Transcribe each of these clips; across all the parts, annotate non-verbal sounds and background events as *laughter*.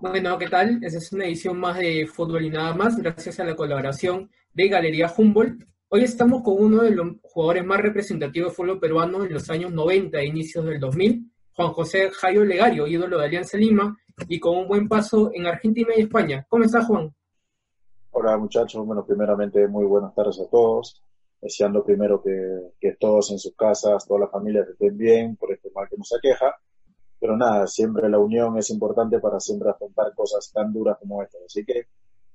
Bueno, ¿qué tal? Esta es una edición más de Fútbol y nada más, gracias a la colaboración de Galería Humboldt. Hoy estamos con uno de los jugadores más representativos de fútbol peruano en los años 90 e inicios del 2000, Juan José Jairo Legario, ídolo de Alianza Lima, y con un buen paso en Argentina y España. ¿Cómo estás, Juan? Hola, muchachos. Bueno, primeramente, muy buenas tardes a todos. Deseando primero que, que todos en sus casas, todas las familias estén bien por este mal que nos aqueja pero nada, siempre la unión es importante para siempre afrontar cosas tan duras como estas. Así que,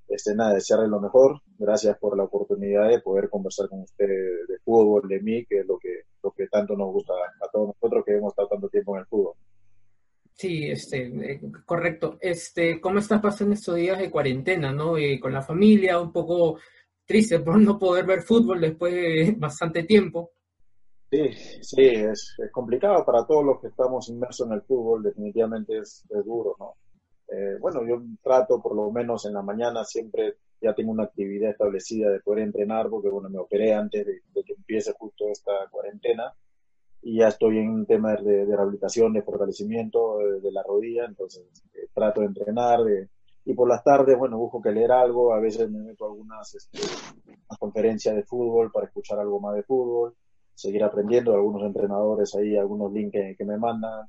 este, nada, desearles lo mejor. Gracias por la oportunidad de poder conversar con ustedes de fútbol, de mí, que es lo que, lo que tanto nos gusta a todos nosotros que hemos estado tanto tiempo en el fútbol. Sí, este, eh, correcto. Este, ¿cómo estás pasando estos días de cuarentena, no? Eh, con la familia, un poco triste por no poder ver fútbol después de *laughs* bastante tiempo. Sí, sí, es, complicado para todos los que estamos inmersos en el fútbol, definitivamente es, duro, ¿no? Eh, bueno, yo trato por lo menos en la mañana siempre ya tengo una actividad establecida de poder entrenar porque bueno, me operé antes de, que empiece justo esta cuarentena y ya estoy en un tema de, rehabilitación, de fortalecimiento de, la rodilla, entonces eh, trato de entrenar y por las tardes, bueno, busco que leer algo, a veces me meto a algunas este, conferencias de fútbol para escuchar algo más de fútbol seguir aprendiendo de algunos entrenadores ahí, algunos links que, me mandan,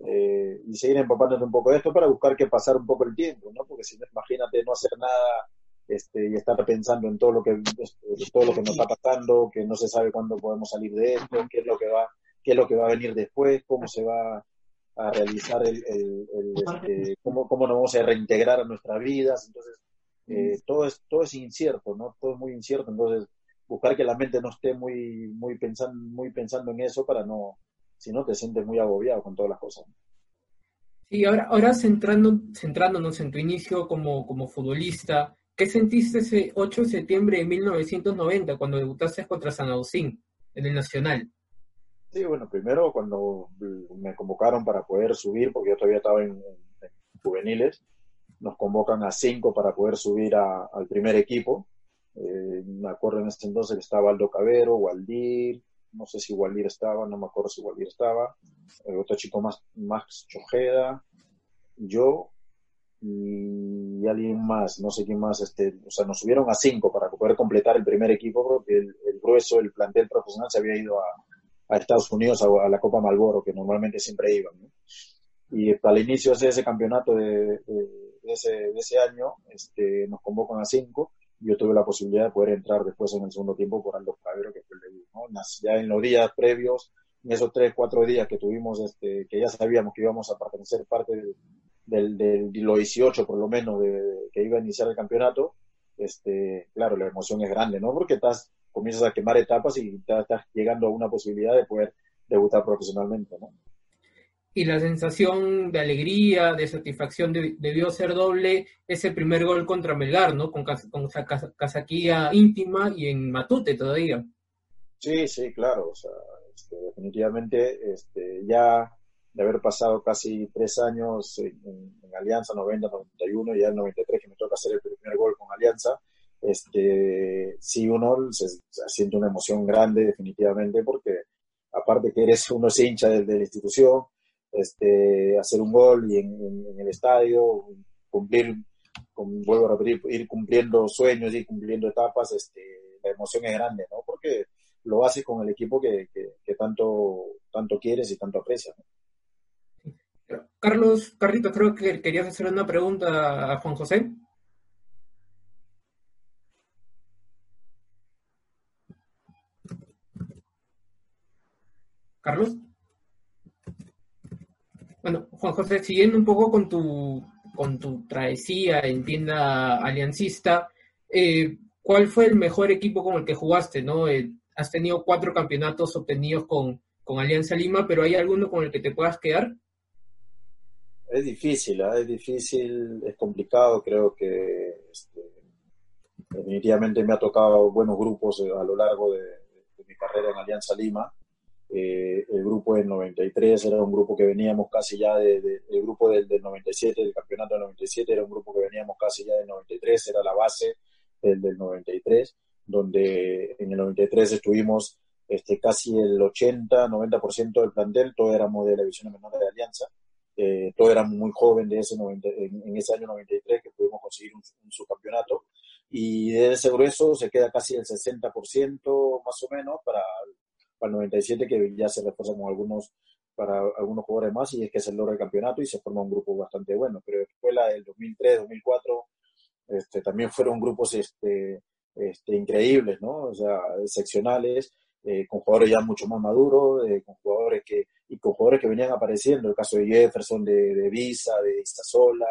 eh, y seguir empapándote un poco de esto para buscar que pasar un poco el tiempo, ¿no? Porque si no, imagínate no hacer nada este, y estar pensando en todo lo que este, todo lo que nos está pasando, que no se sabe cuándo podemos salir de esto, qué es lo que va, qué es lo que va a venir después, cómo se va a realizar el, este, cómo, cómo nos vamos a reintegrar a nuestras vidas, entonces eh, todo es todo es incierto, ¿no? Todo es muy incierto, entonces buscar que la mente no esté muy, muy, pensando, muy pensando en eso para no, si no te sientes muy agobiado con todas las cosas. Sí, ahora, ahora centrando, centrándonos en tu inicio como, como futbolista, ¿qué sentiste ese 8 de septiembre de 1990 cuando debutaste contra San Agustín en el Nacional? Sí, bueno, primero cuando me convocaron para poder subir, porque yo todavía estaba en, juveniles, nos convocan a cinco para poder subir al primer equipo. Eh, me acuerdo en ese entonces que estaba Aldo Cabero, Waldir, no sé si Waldir estaba, no me acuerdo si Waldir estaba, el otro chico más, Max Chojeda, yo y alguien más, no sé quién más, este, o sea, nos subieron a cinco para poder completar el primer equipo porque el, grueso, el plantel profesional se había ido a, Estados Unidos a, la Copa Malboro, que normalmente siempre iban. Y para el inicio de ese campeonato de, ese, de ese año, este, nos convocan a cinco yo tuve la posibilidad de poder entrar después en el segundo tiempo por Aldo Cabero, que fue el debut, ¿no? Ya en los días previos, en esos tres, cuatro días que tuvimos, este, que ya sabíamos que íbamos a pertenecer parte del, de los 18 por lo menos de, que iba a iniciar el campeonato, este, claro, la emoción es grande, ¿no? Porque estás, comienzas a quemar etapas y estás llegando a una posibilidad de poder debutar profesionalmente, ¿no? y la sensación de alegría, de satisfacción debió ser doble ese primer gol contra Melgar, ¿no? Con, con casaquía íntima y en Matute todavía. Sí, sí, claro. O sea, este, definitivamente este, ya de haber pasado casi tres años en, Alianza, 90, 91, y ya el 93 que me toca hacer el primer gol con Alianza, este, sí uno se, siente una emoción grande definitivamente porque aparte que eres uno es hincha de la institución, este, hacer un gol y en, el estadio, cumplir, con, vuelvo a ir cumpliendo sueños, ir cumpliendo etapas, este, la emoción es grande, ¿no? Porque lo haces con el equipo que, que, tanto, tanto quieres y tanto aprecias. Carlos, Carlitos, creo que querías hacer una pregunta a Juan José. Carlos. Bueno, Juan José, siguiendo un poco con tu, con tu travesía en tienda aliancista, eh, ¿cuál fue el mejor equipo con el que jugaste? ¿no? Eh, has tenido cuatro campeonatos obtenidos con, con Alianza Lima, pero ¿hay alguno con el que te puedas quedar? Es difícil, ¿eh? es difícil, es complicado, creo que este, definitivamente me ha tocado buenos grupos a lo largo de mi carrera en Alianza Lima. Eh, el grupo del 93 era un grupo que veníamos casi ya de, el grupo del, 97, del campeonato del 97, era un grupo que veníamos casi ya del 93, era la base del, del 93, donde en el 93 estuvimos este, casi el 80, 90% del plantel, todo éramos de la división menor de Alianza, eh, todo era muy joven de ese en, ese año 93 que pudimos conseguir un, subcampeonato. Y de ese grueso se queda casi el 60% más o menos para, para el 97 que ya se refuerza con algunos para algunos jugadores más y es que se logra el campeonato y se forma un grupo bastante bueno. Pero después la del 2003, 2004, este, también fueron grupos este, este, increíbles, ¿no? O sea, excepcionales, eh, con jugadores ya mucho más maduros, eh, con jugadores que, y con jugadores que venían apareciendo, el caso de Jefferson, de, Visa, de Istazola,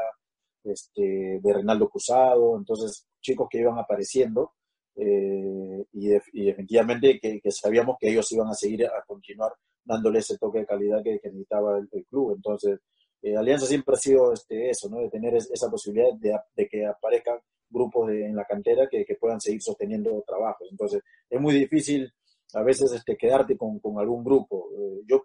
este, de Reinaldo Cruzado, entonces chicos que iban apareciendo eh, y, definitivamente que, sabíamos que ellos iban a seguir a continuar dándole ese toque de calidad que, necesitaba el, club. Entonces, eh, Alianza siempre ha sido este, eso, ¿no? de tener esa posibilidad de, que aparezcan grupos en la cantera que, puedan seguir sosteniendo trabajos. Entonces, es muy difícil a veces este, quedarte con, algún grupo. Eh, yo,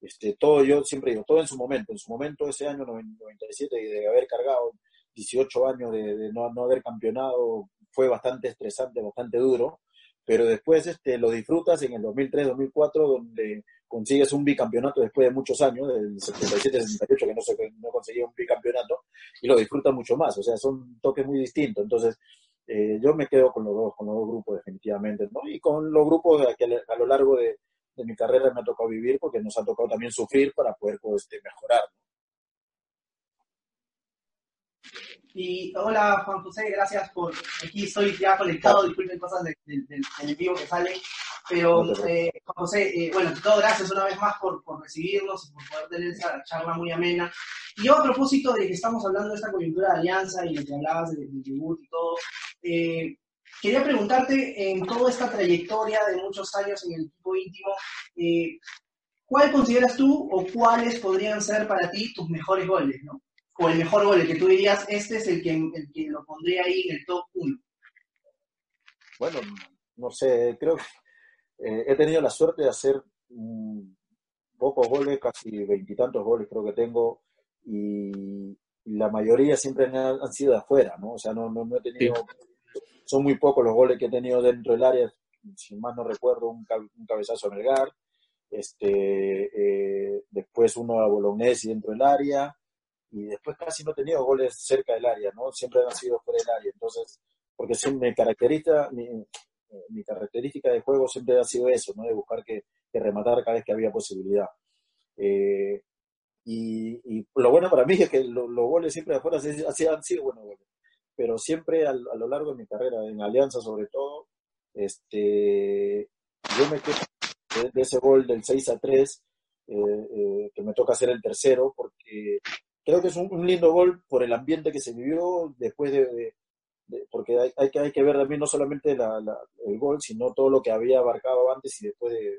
este, todo, yo siempre digo, todo en su momento. En su momento, ese año 97, de haber cargado 18 años de, no, no haber campeonado, fue bastante estresante, bastante duro pero después este, lo disfrutas en el 2003-2004, donde consigues un bicampeonato después de muchos años, del 77-68, que no, se, no conseguía un bicampeonato, y lo disfrutas mucho más, o sea, son toques muy distintos. Entonces, eh, yo me quedo con los dos, con los dos grupos definitivamente, ¿no? Y con los grupos que a lo largo de, mi carrera me ha tocado vivir, porque nos ha tocado también sufrir para poder pues, este, mejorar, Y hola Juan José, gracias por. Aquí estoy ya conectado, disculpen cosas del de, vivo que sale. Pero eh, Juan José, eh, bueno, todo gracias una vez más por, por recibirnos y por poder tener esa charla muy amena. Y yo a propósito de que estamos hablando de esta coyuntura de alianza y de que hablabas del debut y todo, eh, quería preguntarte en toda esta trayectoria de muchos años en el equipo íntimo, ¿cuál consideras tú o cuáles podrían ser para ti tus mejores goles? ¿no? O el mejor gol, el que tú dirías, este es el que, el que lo pondría ahí en el top 1? Bueno, no sé, creo que eh, he tenido la suerte de hacer mm, pocos goles, casi veintitantos goles creo que tengo, y, la mayoría siempre han, sido de afuera, ¿no? O sea, no, no, he tenido, son muy pocos los goles que he tenido dentro del área, si más no recuerdo, un, cabezazo a Melgar, este, eh, después uno a Bolognesi dentro del área, y después casi no he tenido goles cerca del área, ¿no? Siempre han sido fuera del área, entonces, porque siempre me caracteriza, mi, mi, característica de juego siempre ha sido eso, ¿no? De buscar que, que rematar cada vez que había posibilidad. Eh, y, y, lo bueno para mí es que los goles siempre de afuera han sido buenos goles, pero siempre a, lo largo de mi carrera, en Alianza sobre todo, este, yo me quedo de, ese gol del 6 a 3, eh, eh, que me toca hacer el tercero, porque creo que es un, lindo gol por el ambiente que se vivió después de, porque hay, que, hay que ver también no solamente el gol, sino todo lo que había abarcado antes y después de,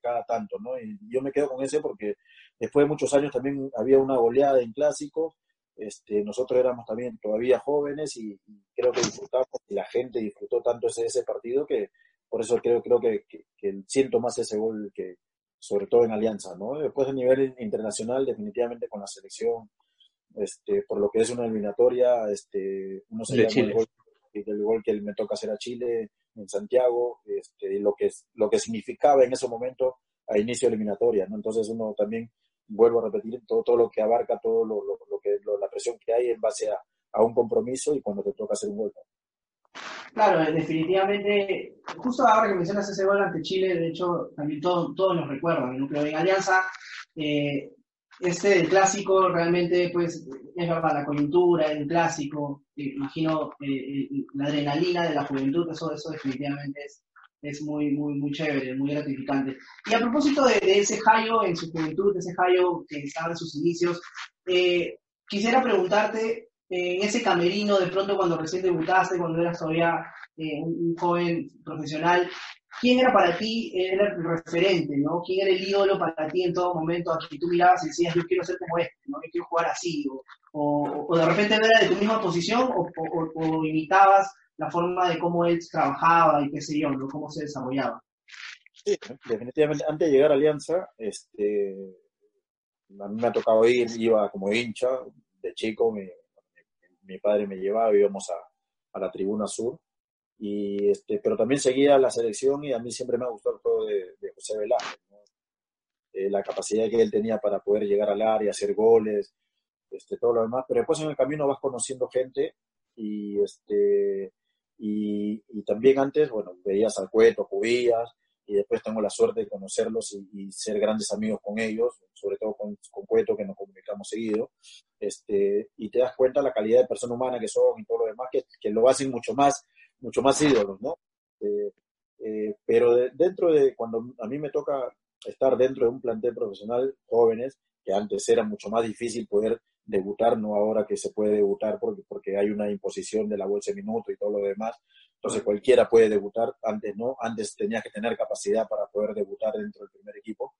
cada tanto, ¿no? Y yo me quedo con ese porque después de muchos años también había una goleada en clásicos, este, nosotros éramos también todavía jóvenes y, creo que disfrutamos y la gente disfrutó tanto ese, ese partido que por eso creo, creo que, que siento más ese gol que, sobre todo en Alianza, ¿no? Después a nivel internacional, definitivamente con la selección, este, por lo que es una eliminatoria, este, uno se el gol, el gol que me toca hacer a Chile en Santiago, este, lo que lo que significaba en ese momento a inicio de eliminatoria, ¿no? Entonces uno también vuelvo a repetir todo, todo lo que abarca, todo lo, lo, que la presión que hay en base a, a, un compromiso y cuando te toca hacer un gol. Claro, definitivamente, justo ahora que mencionas ese gol ante Chile, de hecho, también todos nos recuerdan, ¿no? Pero en Alianza, eh, este clásico realmente, pues, es verdad, la coyuntura, el clásico, eh, imagino eh, la adrenalina de la juventud, eso, eso definitivamente es, es muy, muy, muy chévere, muy gratificante. Y a propósito de, ese Jayo en su juventud, de ese Jayo que estaba en sus inicios, quisiera preguntarte en ese camerino, de pronto cuando recién debutaste, cuando eras todavía eh, un, joven profesional, ¿quién era para ti el referente, ¿no? ¿Quién era el ídolo para ti en todo momento a que tú mirabas y decías, yo quiero ser como este, ¿no? Yo quiero jugar así, o, o, de repente era de tu misma posición, o, o, imitabas la forma de cómo él trabajaba y qué sé yo, ¿no? Cómo se desarrollaba. Sí, definitivamente. Antes de llegar a Alianza, este, a mí me ha tocado ir, iba como hincha, de chico, me, mi padre me llevaba, íbamos a, a la tribuna sur y este, pero también seguía la selección y a mí siempre me ha gustado el juego de, José Velázquez, eh, la capacidad que él tenía para poder llegar al área, hacer goles, este, todo lo demás, pero después en el camino vas conociendo gente y, este, y, y también antes, bueno, veías al Cueto, Cubías, y después tengo la suerte de conocerlos y, ser grandes amigos con ellos, sobre todo con, con Cueto, que nos comunicamos seguido, este, y te das cuenta la calidad de persona humana que son y todo lo demás, que, que lo hacen mucho más, mucho más ídolos, ¿no? Eh, eh, pero dentro de, cuando a mí me toca estar dentro de un plantel profesional, jóvenes, que antes era mucho más difícil poder debutar, no ahora que se puede debutar porque, porque hay una imposición de la bolsa de minuto y todo lo demás. Entonces cualquiera puede debutar, antes no, antes tenía que tener capacidad para poder debutar dentro del primer equipo.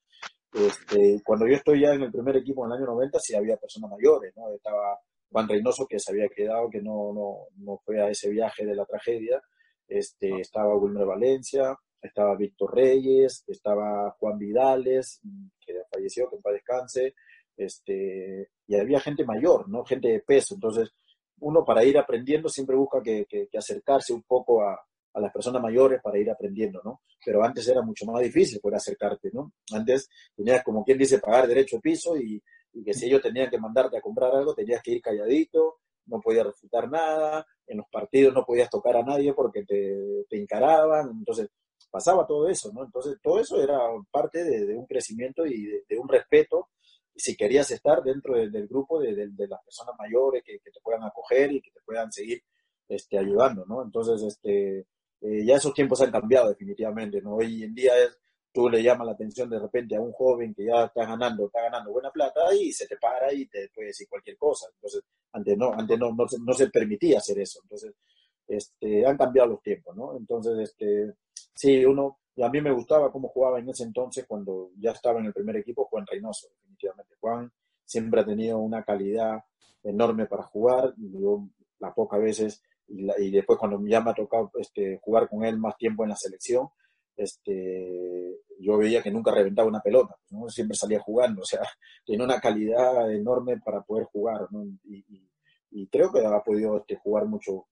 Este, cuando yo estoy ya en el primer equipo en el año 90, sí había personas mayores, ¿no? Estaba Juan Reynoso, que se había quedado, que no, no, no fue a ese viaje de la tragedia. Este, estaba Wilmer Valencia, estaba Víctor Reyes, estaba Juan Vidales, que falleció, que en paz descanse, este, y había gente mayor, ¿no? Gente de peso. Entonces, uno para ir aprendiendo siempre busca que, acercarse un poco a, las personas mayores para ir aprendiendo, ¿no? Pero antes era mucho más difícil poder acercarte, ¿no? Antes tenías, como quien dice, pagar derecho de piso y, que si ellos tenían que mandarte a comprar algo, tenías que ir calladito, no podías refutar nada, en los partidos no podías tocar a nadie porque te, te encaraban, entonces pasaba todo eso, ¿no? Entonces todo eso era parte de, un crecimiento y de, un respeto si querías estar dentro del grupo de, las personas mayores que, te puedan acoger y que te puedan seguir este, ayudando, ¿no? Entonces, este, eh, ya esos tiempos han cambiado definitivamente, ¿no? Hoy en día es, tú le llamas la atención de repente a un joven que ya está ganando, está ganando buena plata y se te para y te puede decir cualquier cosa. Entonces, antes no, antes no, no, no se permitía hacer eso. Entonces, este, han cambiado los tiempos, ¿no? Entonces, este, sí, uno, y a mí me gustaba cómo jugaba en ese entonces cuando ya estaba en el primer equipo Juan Reynoso, Juan siempre ha tenido una calidad enorme para jugar. Yo las pocas veces y, después cuando ya me ha tocado este, jugar con él más tiempo en la selección, este, yo veía que nunca reventaba una pelota, siempre salía jugando, o sea, *laughs* tiene una calidad enorme para poder jugar, y, creo que ha podido este, jugar mucho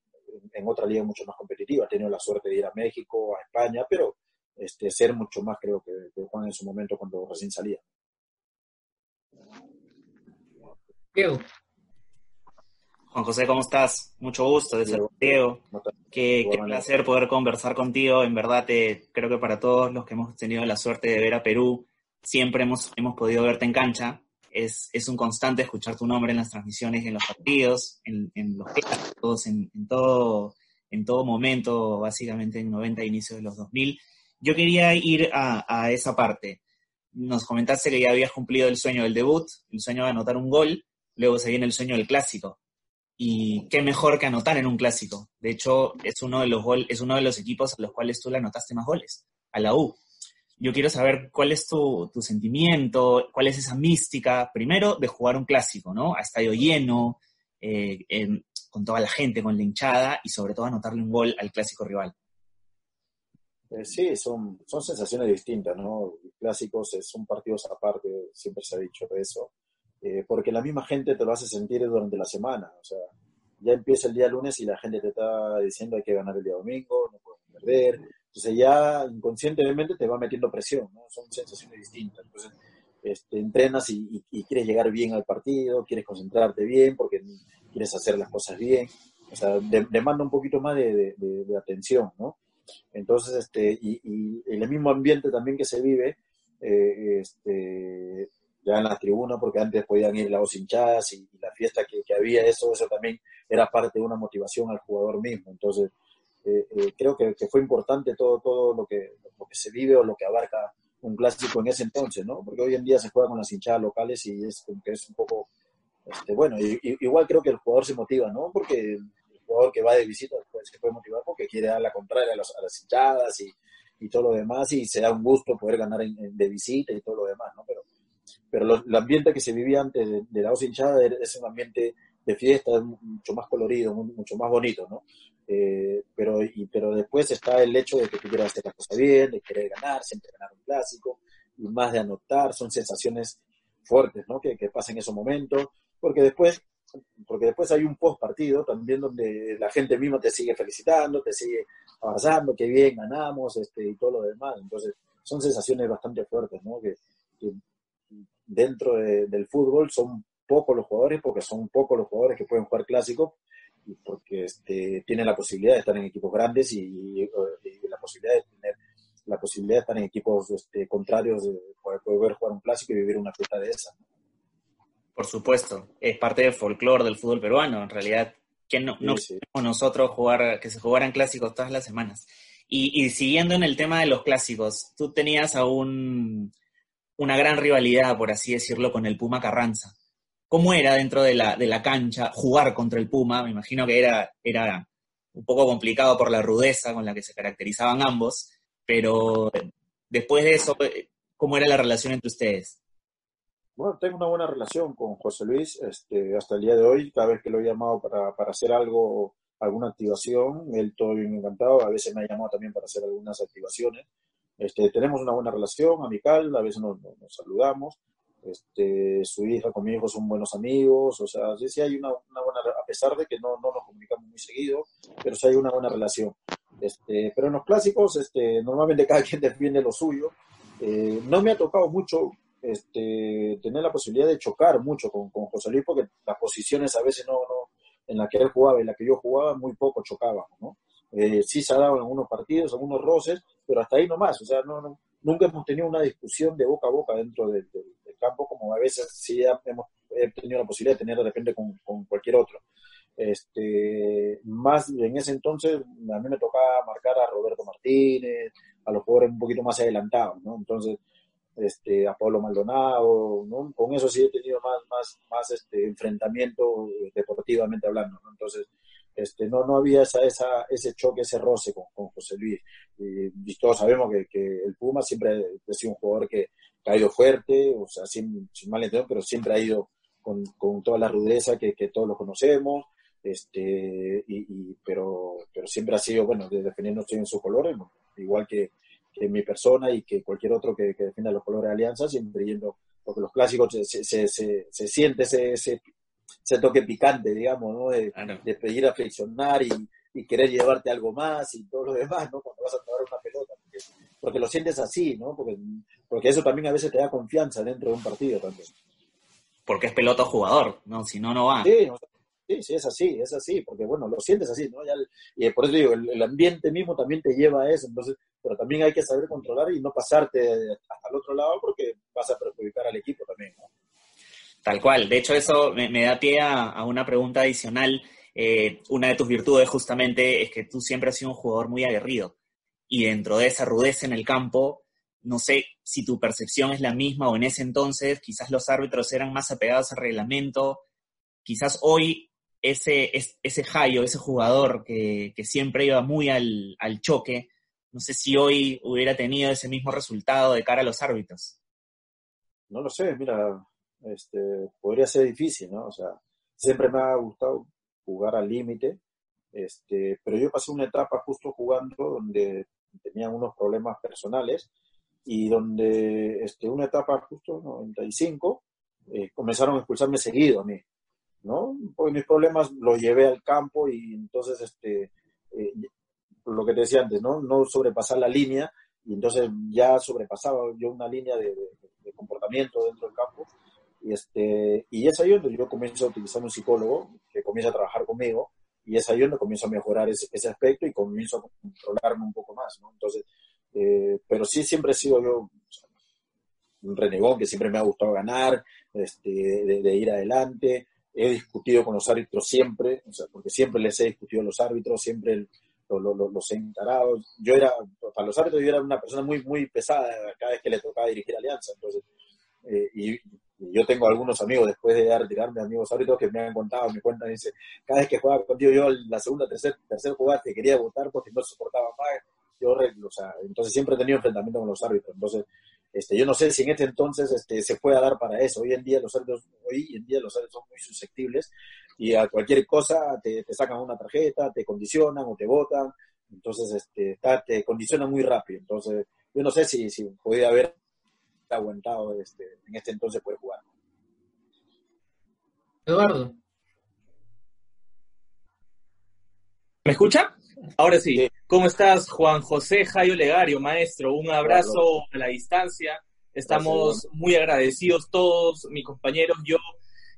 en otra liga mucho más competitiva, ha tenido la suerte de ir a México, a España, pero este, ser mucho más, creo que, Juan en su momento cuando recién salía. Diego. Juan José, ¿cómo estás? Mucho gusto de ser Diego. Qué, placer poder conversar contigo. En verdad, te, creo que para todos los que hemos tenido la suerte de ver a Perú, siempre hemos, hemos podido verte en cancha. Es, es un constante escuchar tu nombre en las transmisiones, en los partidos, en, en los todos en, en, todo, en todo momento, básicamente en 90 inicios de los 2000. Yo quería ir a, esa parte. Nos comentaste que ya habías cumplido el sueño del debut, el sueño de anotar un gol, luego se viene el sueño del clásico. Y qué mejor que anotar en un clásico. De hecho, es uno de los, es uno de los equipos a los cuales tú le anotaste más goles, a la U. Yo quiero saber cuál es tu, sentimiento, cuál es esa mística, primero, de jugar un clásico, ¿no? A estadio lleno, eh, con toda la gente, con la hinchada, y sobre todo anotarle un gol al clásico rival. Eh, sí, son, son sensaciones distintas, ¿no? Clásicos son partidos aparte, siempre se ha dicho de eso, eh, porque la misma gente te lo hace sentir durante la semana, o sea, ya empieza el día lunes y la gente te está diciendo hay que ganar el día domingo, no puedes perder, entonces ya inconscientemente te va metiendo presión, ¿no? Son sensaciones distintas, entonces este, entrenas y, quieres llegar bien al partido, quieres concentrarte bien porque quieres hacer las cosas bien, o sea, demanda un poquito más de, de atención, ¿no? Entonces, este, y, y, el mismo ambiente también que se vive, eh, este, ya en la tribuna, porque antes podían ir las hinchadas y, la fiesta que, había, eso, eso también era parte de una motivación al jugador mismo. Entonces, eh, eh, creo que, fue importante todo, todo lo, que, lo que se vive o lo que abarca un clásico en ese entonces, ¿no? Porque hoy en día se juega con las hinchadas locales y es que es un poco, este, bueno, igual creo que el jugador se motiva, ¿no? Porque jugador que va de visita pues, se puede motivar porque quiere dar la contraria a, las hinchadas y, y, todo lo demás y se da un gusto poder ganar de visita y todo lo demás, ¿no? Pero, pero el ambiente que se vivía antes de, la dos hinchadas es un ambiente de fiesta, mucho más colorido, mucho más bonito, ¿no? Eh, pero, y, pero después está el hecho de que tú quieras hacer las cosas bien, de querer ganar, siempre ganar un clásico, y más de anotar, son sensaciones fuertes, ¿no? Que, que pasan en esos momentos, porque después porque después hay un post partido también donde la gente misma te sigue felicitando, te sigue abrazando, que bien ganamos este, y todo lo demás. Entonces, son sensaciones bastante fuertes, ¿no? Que, dentro del fútbol son pocos los jugadores, porque son pocos los jugadores que pueden jugar clásico, y porque este, tienen la posibilidad de estar en equipos grandes y, la posibilidad de tener la posibilidad de estar en equipos este, contrarios, de poder, jugar un clásico y vivir una fiesta de esa. Por supuesto, es parte del folclore del fútbol peruano, en realidad. que no, no nosotros jugar, que se jugaran clásicos todas las semanas? Y, y, siguiendo en el tema de los clásicos, tú tenías aún una gran rivalidad, por así decirlo, con el Puma Carranza. ¿Cómo era dentro de la, de la cancha jugar contra el Puma? Me imagino que era, era un poco complicado por la rudeza con la que se caracterizaban ambos, pero después de eso, ¿cómo era la relación entre ustedes? Bueno, tengo una buena relación con José Luis este, hasta el día de hoy. Cada vez que lo he llamado para, para hacer algo, alguna activación, él todo bien encantado. A veces me ha llamado también para hacer algunas activaciones. Este, tenemos una buena relación amical, a veces nos, nos saludamos. Este, su hija con mi hijo son buenos amigos, o sea, sí, sí hay una, una, buena, a pesar de que no, no nos comunicamos muy seguido, pero sí hay una buena relación. Este, pero en los clásicos, este, normalmente cada *laughs* quien defiende lo suyo. Eh, no me ha tocado mucho este, tener la posibilidad de chocar mucho con, con José Luis, porque las posiciones a veces no, no, en la que él jugaba y en la que yo jugaba, muy poco chocábamos, ¿no? Eh, sí se ha dado en algunos partidos, algunos roces, pero hasta ahí nomás, o sea, no, no, nunca hemos tenido una discusión de boca a boca dentro del, campo, como a veces sí hemos tenido la posibilidad de tener de repente con, cualquier otro. Este, más en ese entonces a mí me tocaba marcar a Roberto Martínez, a los jugadores un poquito más adelantados, ¿no? Entonces, este, a Pablo Maldonado, ¿no? Con eso sí he tenido más, más, más este, enfrentamiento deportivamente hablando, ¿no? Entonces, este, no, no había esa, esa, ese choque, ese roce con, con José Luis. Y, todos sabemos que, que, el Puma siempre ha sido un jugador que, ha ido fuerte, o sea, sin, sin mal pero siempre ha ido con, con toda la rudeza que, que todos lo conocemos, este, y, pero, pero siempre ha sido, bueno, defendiéndose en sus colores, igual que, que, mi persona y que cualquier otro que, que, defienda los colores de Alianza, siempre yendo, porque los clásicos se, se, se, se siente ese, ese, ese, toque picante, digamos, ¿no? De, de pedir a flexionar y, y, querer llevarte algo más y todo lo demás, ¿no? Cuando vas a tomar una pelota, porque, porque lo sientes así, ¿no? Porque, porque eso también a veces te da confianza dentro de un partido también. Porque es pelota jugador, ¿no? Si no, no va. Sí, Sí, sí, es así, es así, porque bueno, lo sientes así, ¿no? y por eso digo, el, ambiente mismo también te lleva a eso, entonces, pero también hay que saber controlar y no pasarte hasta el otro lado porque vas a perjudicar al equipo también, ¿no? Tal cual, de hecho eso me, da pie a, una pregunta adicional. Eh, una de tus virtudes justamente es que tú siempre has sido un jugador muy aguerrido y dentro de esa rudeza en el campo, no sé si tu percepción es la misma o en ese entonces quizás los árbitros eran más apegados al reglamento, quizás hoy ese, ese Jayo, ese jugador que, siempre iba muy al, choque, no sé si hoy hubiera tenido ese mismo resultado de cara a los árbitros. No lo sé, mira, este, podría ser difícil, ¿no? O sea, siempre me ha gustado jugar al límite, este, pero yo pasé una etapa justo jugando donde tenía unos problemas personales y donde este, una etapa justo 95 eh, comenzaron a expulsarme seguido a mí. ¿no? Porque mis problemas los llevé al campo y entonces, este, eh, lo que te decía antes, ¿no? No sobrepasar la línea y entonces ya sobrepasaba yo una línea de, comportamiento dentro del campo y este y es ahí donde yo comienzo a utilizar un psicólogo que comienza a trabajar conmigo y es ahí donde comienzo a mejorar ese, aspecto y comienzo a controlarme un poco más, ¿no? Entonces, eh, pero sí siempre he sido yo un renegón que siempre me ha gustado ganar, este, de ir adelante, he discutido con los árbitros siempre, o sea, porque siempre les he discutido a los árbitros, siempre los he encarado. Yo era, para los árbitros, yo era una persona muy, muy pesada cada vez que le tocaba dirigir Alianza. Entonces, eh, y, yo tengo algunos amigos, después de retirarme, amigos árbitros, que me han contado, me cuentan, dice, cada vez que jugaba contigo, yo la segunda, tercera tercer jugada que quería votar porque no soportaba más. Yo, entonces siempre he tenido enfrentamiento con los árbitros. Entonces, este, yo no sé si en este entonces este, se puede dar para eso. Hoy en día los árbitros, hoy en día los árbitros son muy susceptibles y a cualquier cosa te, sacan una tarjeta, te condicionan o te votan. Entonces, este, te condicionan muy rápido. Entonces, yo no sé si, si podía haber aguantado este, en este entonces puede jugar. Eduardo. ¿Me escucha? Ahora sí. sí. ¿Cómo estás, Juan José Jayo Legario, maestro? Un abrazo a la distancia. Estamos muy agradecidos todos, mis compañeros, yo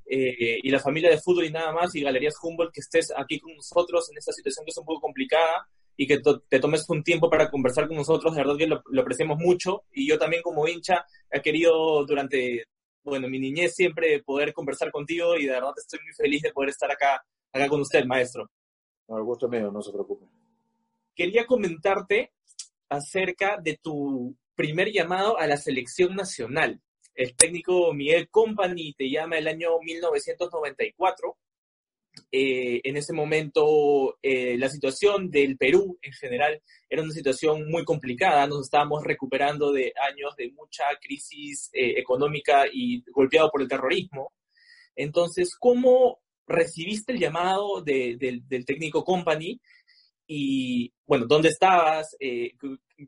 eh, y la familia de fútbol y nada más, y Galerías Humboldt, que estés aquí con nosotros en esta situación que es un poco complicada y que te tomes un tiempo para conversar con nosotros. De verdad que lo, lo apreciamos mucho. Y yo también como hincha he querido durante, bueno, mi niñez siempre poder conversar contigo y de verdad estoy muy feliz de poder estar acá, acá con usted, maestro. No, el gusto mío, no se preocupe. Quería comentarte acerca de tu primer llamado a la selección nacional. El técnico Miguel Company te llama el año 1994. Eh, en ese momento eh, la situación del Perú en general era una situación muy complicada. Nos estábamos recuperando de años de mucha crisis eh, económica y golpeado por el terrorismo. Entonces, ¿cómo recibiste el llamado del técnico Company y, bueno, ¿dónde estabas? Eh,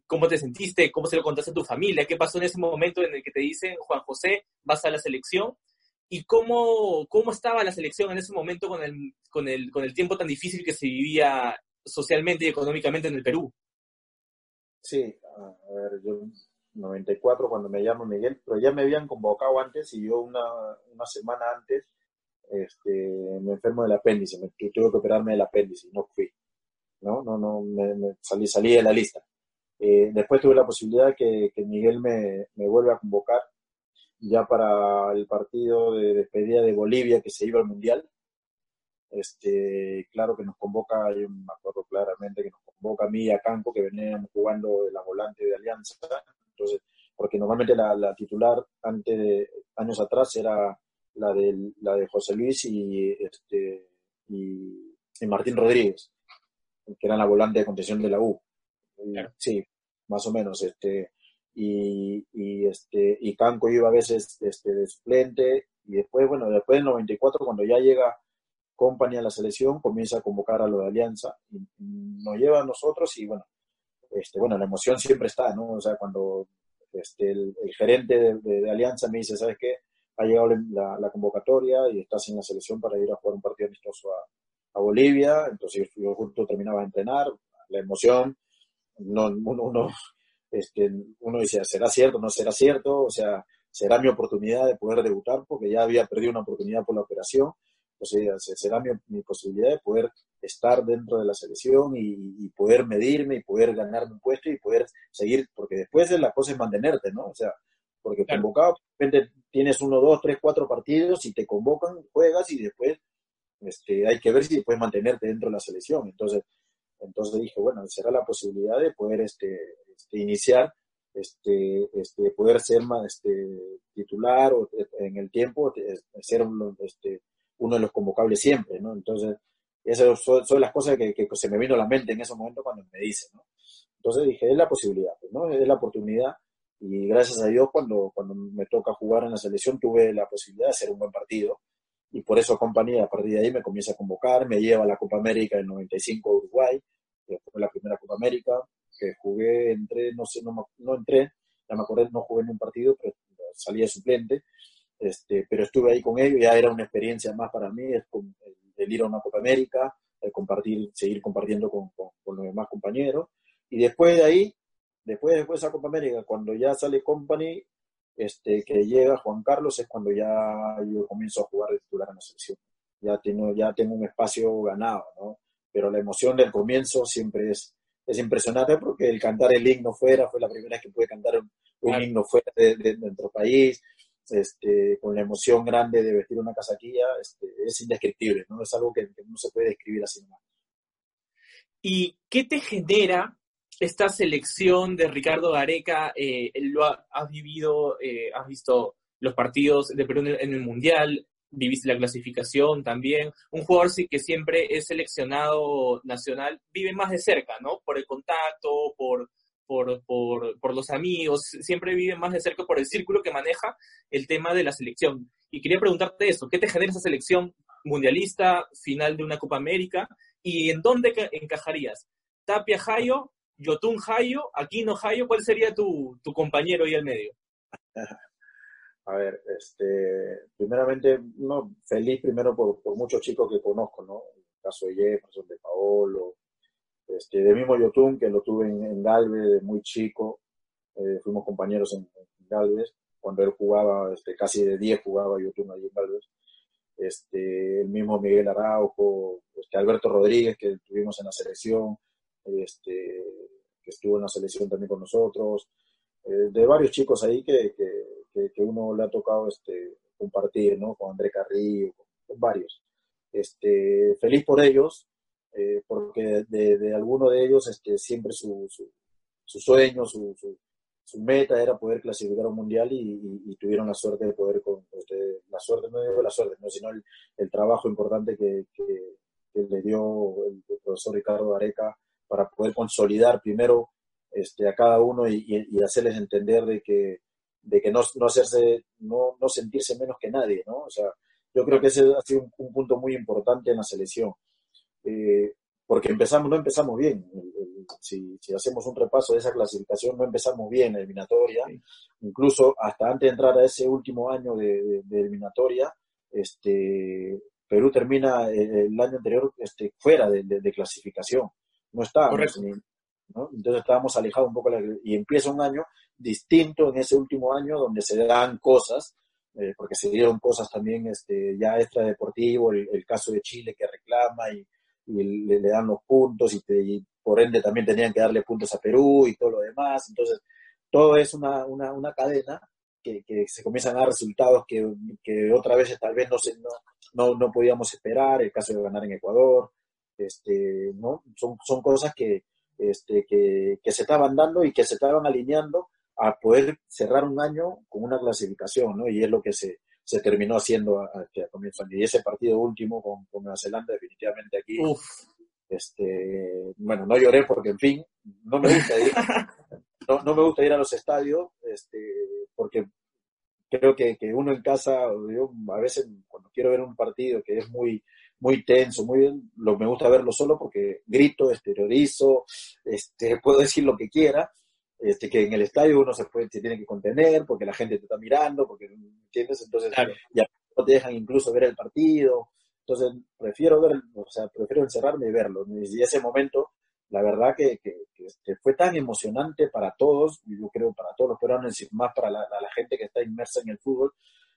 ¿Cómo te sentiste? ¿Cómo se lo contaste a tu familia? ¿Qué pasó en ese momento en el que te dicen, Juan José, vas a la selección? ¿Y cómo, cómo estaba la selección en ese momento con el, con, el, con el tiempo tan difícil que se vivía socialmente y económicamente en el Perú? Sí, a ver, yo 94 cuando me llamo Miguel, pero ya me habían convocado antes y yo una, una semana antes este, me enfermo del apéndice, me, tuve que operarme del apéndice y no fui. ¿no? No, no, me, salí, salí de la lista. Eh, después tuve la posibilidad que, que Miguel me, me vuelve a convocar ya para el partido de despedida de Bolivia que se iba al Mundial. Este, claro que nos convoca, yo me acuerdo claramente que nos convoca a mí y a Campo, que veníamos jugando de la volante de Alianza. Entonces, porque normalmente la, la titular antes de años atrás era la de, la de José Luis y, este, y, y Martín Rodríguez que era la volante de contención de la U. Sí, más o menos. Este, y, y, este, y Canco iba a veces este, de suplente. Y después, bueno, después del 94, cuando ya llega Company a la selección, comienza a convocar a lo de Alianza. Y, nos lleva a nosotros y bueno, este, bueno, la emoción siempre está, ¿no? O sea, cuando este, el, gerente de, de, Alianza me dice, ¿sabes qué? Ha llegado la, la, convocatoria y estás en la selección para ir a jugar un partido amistoso a, a Bolivia, entonces yo justo terminaba de entrenar, la emoción, no, uno, uno, este, uno dice, ¿será cierto? ¿No será cierto? O sea, será mi oportunidad de poder debutar porque ya había perdido una oportunidad por la operación, o sea, será mi, mi posibilidad de poder estar dentro de la selección y, y, poder medirme y poder ganarme un puesto y poder seguir, porque después de la cosa es mantenerte, ¿no? O sea, porque claro. convocado, de repente tienes uno, dos, tres, cuatro partidos y te convocan, juegas y después este, hay que ver si puedes mantenerte dentro de la selección. Entonces, entonces dije, bueno, será la posibilidad de poder este, este, iniciar, este, este, poder ser más este, titular o en el tiempo, ser uno, este, uno de los convocables siempre, ¿no? Entonces, esas son, son las cosas que, que, se me vino a la mente en ese momento cuando me dicen, ¿no? Entonces dije, es la posibilidad, ¿no? Es la oportunidad y gracias a Dios cuando, cuando me toca jugar en la selección tuve la posibilidad de hacer un buen partido y por eso compañía a partir de ahí me comienza a convocar, me lleva a la Copa América en 95 a Uruguay, que fue la primera Copa América, que jugué, entré, no sé, no, no entré, ya me acordé, no jugué en un partido, pero salí de suplente, este, pero estuve ahí con ellos, ya era una experiencia más para mí, el, el ir a una Copa América, el compartir, seguir compartiendo con, con, con, los demás compañeros, y después de ahí, después, después de esa Copa América, cuando ya sale Company, este, que llega Juan Carlos es cuando ya yo comienzo a jugar de titular en la selección. Ya tengo, ya tengo un espacio ganado, ¿no? Pero la emoción del comienzo siempre es, es impresionante porque el cantar el himno fuera, fue la primera vez que pude cantar un, un himno fuera de, de, de, nuestro país, este, con la emoción grande de vestir una casaquilla, este, es indescriptible, ¿no? Es algo que, que no se puede describir así nomás. ¿Y qué te genera esta selección de Ricardo Gareca, eh, lo ha, has vivido, eh, has visto los partidos de Perú en el Mundial, viviste la clasificación también. Un jugador sí que siempre es seleccionado nacional, vive más de cerca, ¿no? Por el contacto, por, por, por, por los amigos, siempre vive más de cerca por el círculo que maneja el tema de la selección. Y quería preguntarte eso, ¿qué te genera esa selección mundialista, final de una Copa América? ¿Y en dónde encajarías? Tapia Jayo Yotun Hayo, Aquino Hayo, ¿cuál sería tu, tu compañero ahí al medio? *laughs* A ver, este, primeramente, no, feliz primero por, por muchos chicos que conozco, ¿no? El caso de Jefferson, de Paolo, este, de mismo Yotun, que lo tuve en, Galvez de muy chico, eh, fuimos compañeros en, Galvez, cuando él jugaba, este, casi de 10 jugaba Yotun allí en Galvez. Este, el mismo Miguel Araujo, este, Alberto Rodríguez, que tuvimos en la selección, este, que estuvo en la selección también con nosotros, eh, de varios chicos ahí que, que, que, uno le ha tocado este, compartir, ¿no? Con André Carrillo, con, varios. Este, feliz por ellos, eh, porque de, de, alguno de ellos este, siempre su, su, sueño, su, su, meta era poder clasificar a un mundial y, tuvieron la suerte de poder, con, este, la suerte, no digo la suerte, no, sino el, el trabajo importante que, que, le dio el, profesor Ricardo Areca para poder consolidar primero este, a cada uno y, y, hacerles entender de que, de que no, no hacerse, no, no, sentirse menos que nadie, ¿no? O sea, yo creo que ese ha sido un, punto muy importante en la selección. Eh, porque empezamos, no empezamos bien. Si, si, hacemos un repaso de esa clasificación, no empezamos bien la eliminatoria. Incluso hasta antes de entrar a ese último año de, de, eliminatoria, este, Perú termina el, año anterior este, fuera de, de, clasificación. No estábamos ni, entonces estábamos alejados un poco y empieza un año distinto en ese último año donde se dan cosas, eh, porque se dieron cosas también este, ya extradeportivo, el, el caso de Chile que reclama y, le, dan los puntos y, por ende también tenían que darle puntos a Perú y todo lo demás. Entonces, todo es una, una, una cadena que, que, se comienzan a dar resultados que, que otra vez tal vez no, se, no, no, no podíamos esperar, el caso de ganar en Ecuador, este, ¿no? son, son cosas que, este, que, se estaban dando y que se estaban alineando a poder cerrar un año con una clasificación, ¿no? Y es lo que se, se terminó haciendo a, a, comienzo Y ese partido último con, con Nueva Zelanda, definitivamente aquí, este, bueno, no lloré porque, en fin, no me gusta ir, *laughs* no, no me gusta ir a los estadios, este, porque creo que, que uno en casa, yo a veces cuando quiero ver un partido que es muy, muy tenso, muy bien. Lo, me gusta verlo solo porque grito, exteriorizo, este, *laughs* puedo decir lo que quiera, este, que en el estadio uno se, puede, se tiene que contener porque la gente te está mirando, porque, ¿entiendes? Entonces ya no te dejan incluso ver el partido. Entonces prefiero ver, o sea, prefiero encerrarme y verlo. Y ese momento, la verdad que, que, este, fue tan emocionante para todos, y yo creo para todos los peruanos, y más para la, la, gente que está inmersa en el fútbol,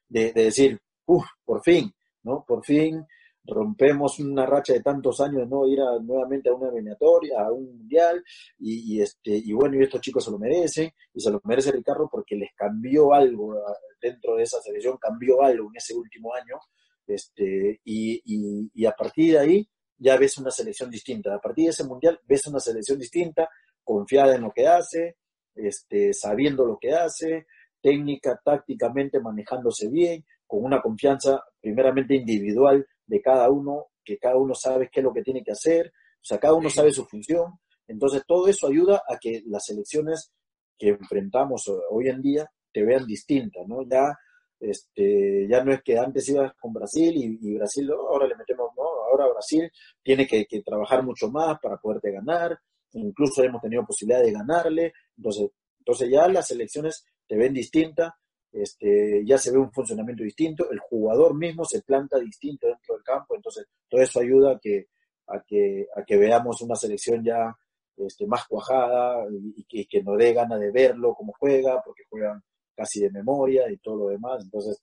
de, de decir, uff, por fin, ¿no? Por fin rompemos una racha de tantos años de no ir nuevamente a una eliminatoria, a un mundial, y, este, y bueno, y estos chicos se lo merecen, y se lo merece Ricardo porque les cambió algo ah, dentro de esa selección, cambió algo en ese último año, este, y, y, a partir de ahí ya ves una selección distinta, a partir de ese mundial ves una selección distinta, confiada en lo que hace, este, sabiendo lo que hace, técnica, tácticamente manejándose bien, con una confianza primeramente individual de cada uno, que cada uno sabe qué es lo que tiene que hacer, o sea, cada uno sabe su función. Entonces, todo eso ayuda a que las elecciones que enfrentamos hoy en día te vean distintas, ¿no? Ya, este, ya no es que antes ibas con Brasil y, Brasil, ahora le metemos, no, ahora Brasil tiene que, que, trabajar mucho más para poderte ganar, incluso hemos tenido posibilidad de ganarle, entonces, entonces ya las elecciones te ven distintas este, ya se ve un funcionamiento distinto, el jugador mismo se planta distinto dentro del campo, entonces todo eso ayuda a que, a que, a que veamos una selección ya este, más cuajada y, que, que nos dé gana de verlo cómo juega, porque juegan casi de memoria y todo lo demás, entonces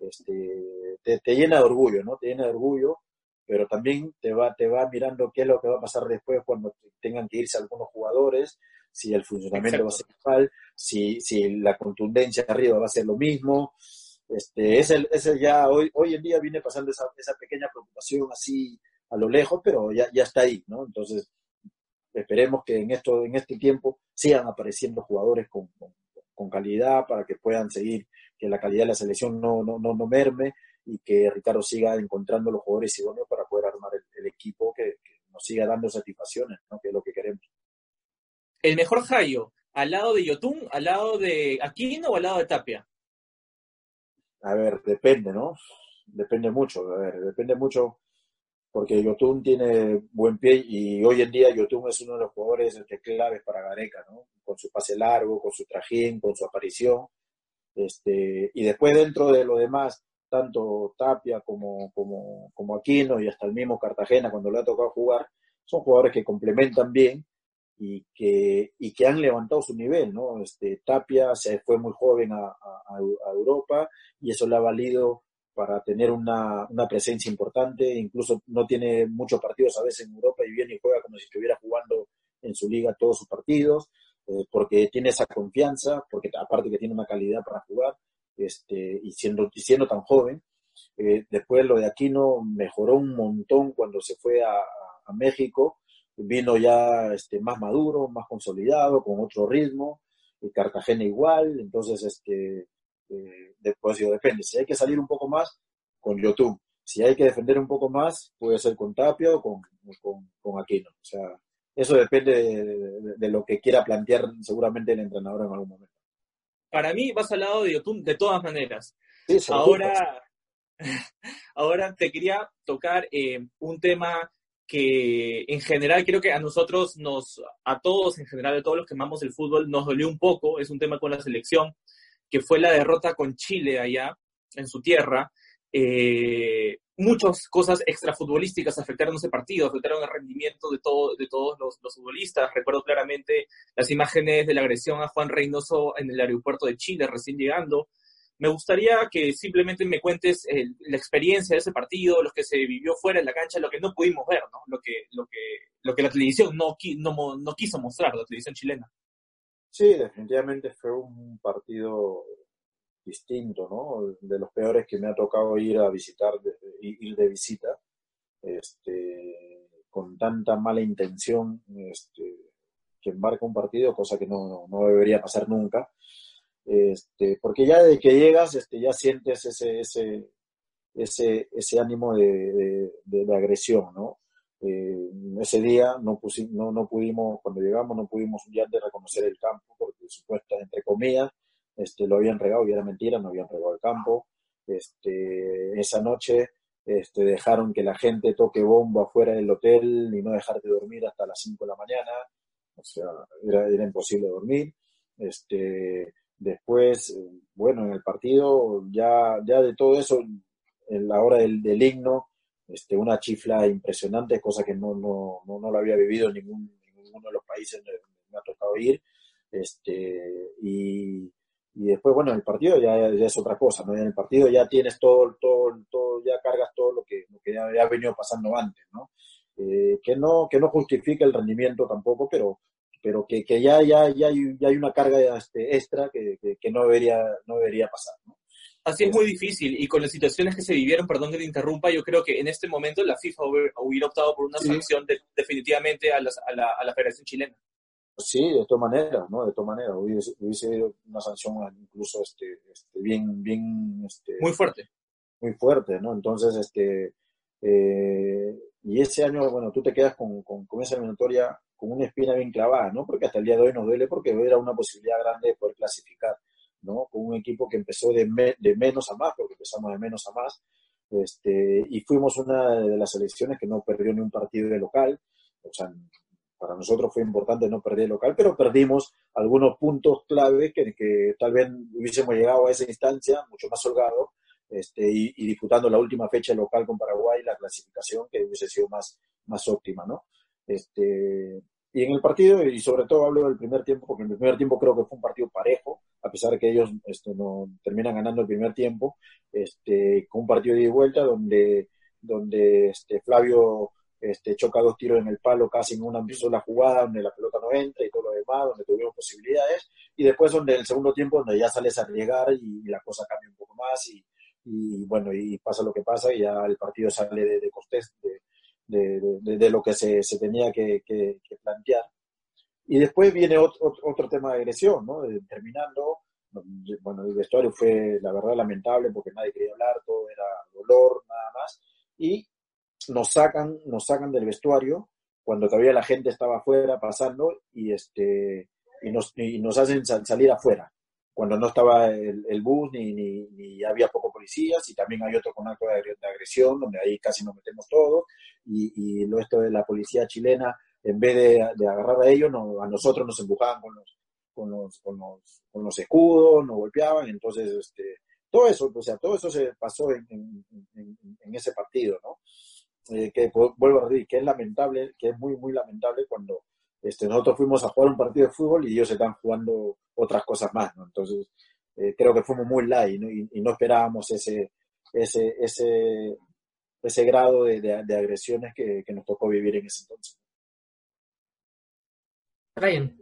este, te, te, llena de orgullo, ¿no? Te llena de orgullo, pero también te va, te va mirando qué es lo que va a pasar después cuando tengan que irse algunos jugadores, si el funcionamiento va a ser igual, si, si la contundencia arriba va a ser lo mismo. Este, ese, ese ya hoy, hoy en día viene pasando esa, esa pequeña preocupación así a lo lejos, pero ya, ya está ahí, ¿no? Entonces, esperemos que en, esto, en este tiempo sigan apareciendo jugadores con, con, calidad para que puedan seguir, que la calidad de la selección no, no, no, no merme y que Ricardo siga encontrando los jugadores idóneos para poder armar el, equipo que, que, nos siga dando satisfacciones, ¿no? que es lo que queremos el mejor Jayo, al lado de Yotun, al lado de Aquino o al lado de Tapia? A ver, depende, ¿no? Depende mucho, a ver, depende mucho porque Yotun tiene buen pie y hoy en día Yotun es uno de los jugadores este, claves para Gareca, ¿no? Con su pase largo, con su trajín, con su aparición. Este, y después dentro de lo demás, tanto Tapia como, como, como Aquino y hasta el mismo Cartagena cuando le ha tocado jugar, son jugadores que complementan bien y que, y que han levantado su nivel, ¿no? Este, Tapia se fue muy joven a, a, Europa y eso le ha valido para tener una, una, presencia importante, incluso no tiene muchos partidos a veces en Europa y viene y juega como si estuviera jugando en su liga todos sus partidos, eh, porque tiene esa confianza, porque aparte que tiene una calidad para jugar, este, y siendo, siendo tan joven. Eh, después lo de Aquino mejoró un montón cuando se fue a, a México, vino ya este, más maduro, más consolidado, con otro ritmo, y Cartagena igual, entonces este, eh, después yo depende, si hay que salir un poco más, con YouTube, si hay que defender un poco más, puede ser con Tapio o con, con, con Aquino, o sea, eso depende de, lo que quiera plantear seguramente el entrenador en algún momento. Para mí vas al lado de YouTube de todas maneras. ahora, *laughs* ahora te quería tocar eh, un tema que en general creo que a nosotros, nos, a todos en general, a todos los que amamos el fútbol, nos dolió un poco, es un tema con la selección, que fue la derrota con Chile allá, en su tierra. Eh, muchas cosas extrafutbolísticas afectaron ese partido, afectaron el rendimiento de, todo, de todos los, los, futbolistas. Recuerdo claramente las imágenes de la agresión a Juan Reynoso en el aeropuerto de Chile, recién llegando. Me gustaría que simplemente me cuentes la experiencia de ese partido, lo que se vivió fuera de la cancha, lo que no pudimos ver, ¿no? Lo que, lo que, lo que la televisión no, no, no quiso mostrar, la televisión chilena. Sí, definitivamente fue un partido distinto, ¿no? De los peores que me ha tocado ir a visitar, ir de visita, este, con tanta mala intención, este, que embarca un partido, cosa que no, no debería pasar nunca este, porque ya desde que llegas este, ya sientes ese, ese, ese, ese ánimo de, de, agresión, ¿no? Eh, ese día no, no, no, pudimos, cuando llegamos, no pudimos ya de reconocer el campo, porque supuestamente, entre comillas, este, lo habían regado y era mentira, no habían regado el campo. Este, esa noche dejaron que la gente toque bombo afuera del hotel y no dejarte dormir hasta las 5 de la mañana, o sea, era, imposible dormir. Después, eh, bueno, en el partido, ya, ya de todo eso, en la hora del, del himno, este, una chifla impresionante, cosa que no, no, no, no lo había vivido en ningún, ninguno de los países donde me ha tocado ir. Este, y, y después, bueno, en el partido ya, ya, es otra cosa, ¿no? En el partido ya tienes todo, todo, todo ya cargas todo lo que, lo que ya, ha venido pasando antes, ¿no? Eh, que no, que no justifica el rendimiento tampoco, pero, pero que, que ya, ya, ya, hay, ya hay una carga este, extra que, que, no, debería, no debería pasar. ¿no? Así es muy difícil y con las situaciones que se vivieron, perdón que te interrumpa, yo creo que en este momento la FIFA hubiera optado por una sanción definitivamente a, las, a, la, a, la, Federación Chilena. Sí, de todas maneras, ¿no? De todas maneras, hubiese, hubiese una sanción incluso este, este, bien, bien... Este, muy fuerte. Muy fuerte, ¿no? Entonces, este... Eh, y ese año, bueno, tú te quedas con, con, con esa eliminatoria con una espina bien clavada, ¿no? Porque hasta el día de hoy nos duele porque era una posibilidad grande de poder clasificar, ¿no? Con un equipo que empezó de, de menos a más, porque empezamos de menos a más, este, y fuimos una de las selecciones que no perdió ni un partido de local, o sea, para nosotros fue importante no perder el local, pero perdimos algunos puntos clave que, que tal vez hubiésemos llegado a esa instancia mucho más holgado, este, y, y, disputando la última fecha local con Paraguay, la clasificación que hubiese sido más, más óptima, ¿no? Este, y en el partido, y sobre todo hablo del primer tiempo, porque en el primer tiempo creo que fue un partido parejo, a pesar de que ellos este, no, terminan ganando el primer tiempo, este, con un partido de ida y vuelta donde, donde este, Flavio este, choca dos tiros en el palo casi en una sola jugada, donde la pelota no entra y todo lo demás, donde tuvimos posibilidades, y después donde el segundo tiempo donde ya sales a arriesgar y, la cosa cambia un poco más y, y, bueno, y pasa lo que pasa y ya el partido sale de, de, de, de, de, lo que se, se tenía que, que, plantear. Y después viene otro, otro tema de agresión, ¿no? Terminando, bueno, el vestuario fue, la verdad, lamentable porque nadie quería hablar, todo era dolor, nada más. Y nos sacan, nos sacan del vestuario cuando todavía la gente estaba afuera pasando y, este, y, nos, y nos hacen salir afuera cuando no estaba el, bus ni, ni, había poco policías y también hay otro con acto de, agresión donde ahí casi nos metemos todos y, y lo esto de la policía chilena en vez de, agarrar a ellos a nosotros nos empujaban con los con los, con los, con los escudos nos golpeaban entonces este todo eso o sea todo eso se pasó en, en, en, ese partido no eh, que vuelvo a decir, que es lamentable, que es muy, muy lamentable cuando este, nosotros fuimos a jugar un partido de fútbol y ellos están jugando otras cosas más, ¿no? Entonces, eh, creo que fuimos muy light Y, no esperábamos ese, ese, ese, ese grado de, de, agresiones que, que, nos tocó vivir en ese entonces. Ryan.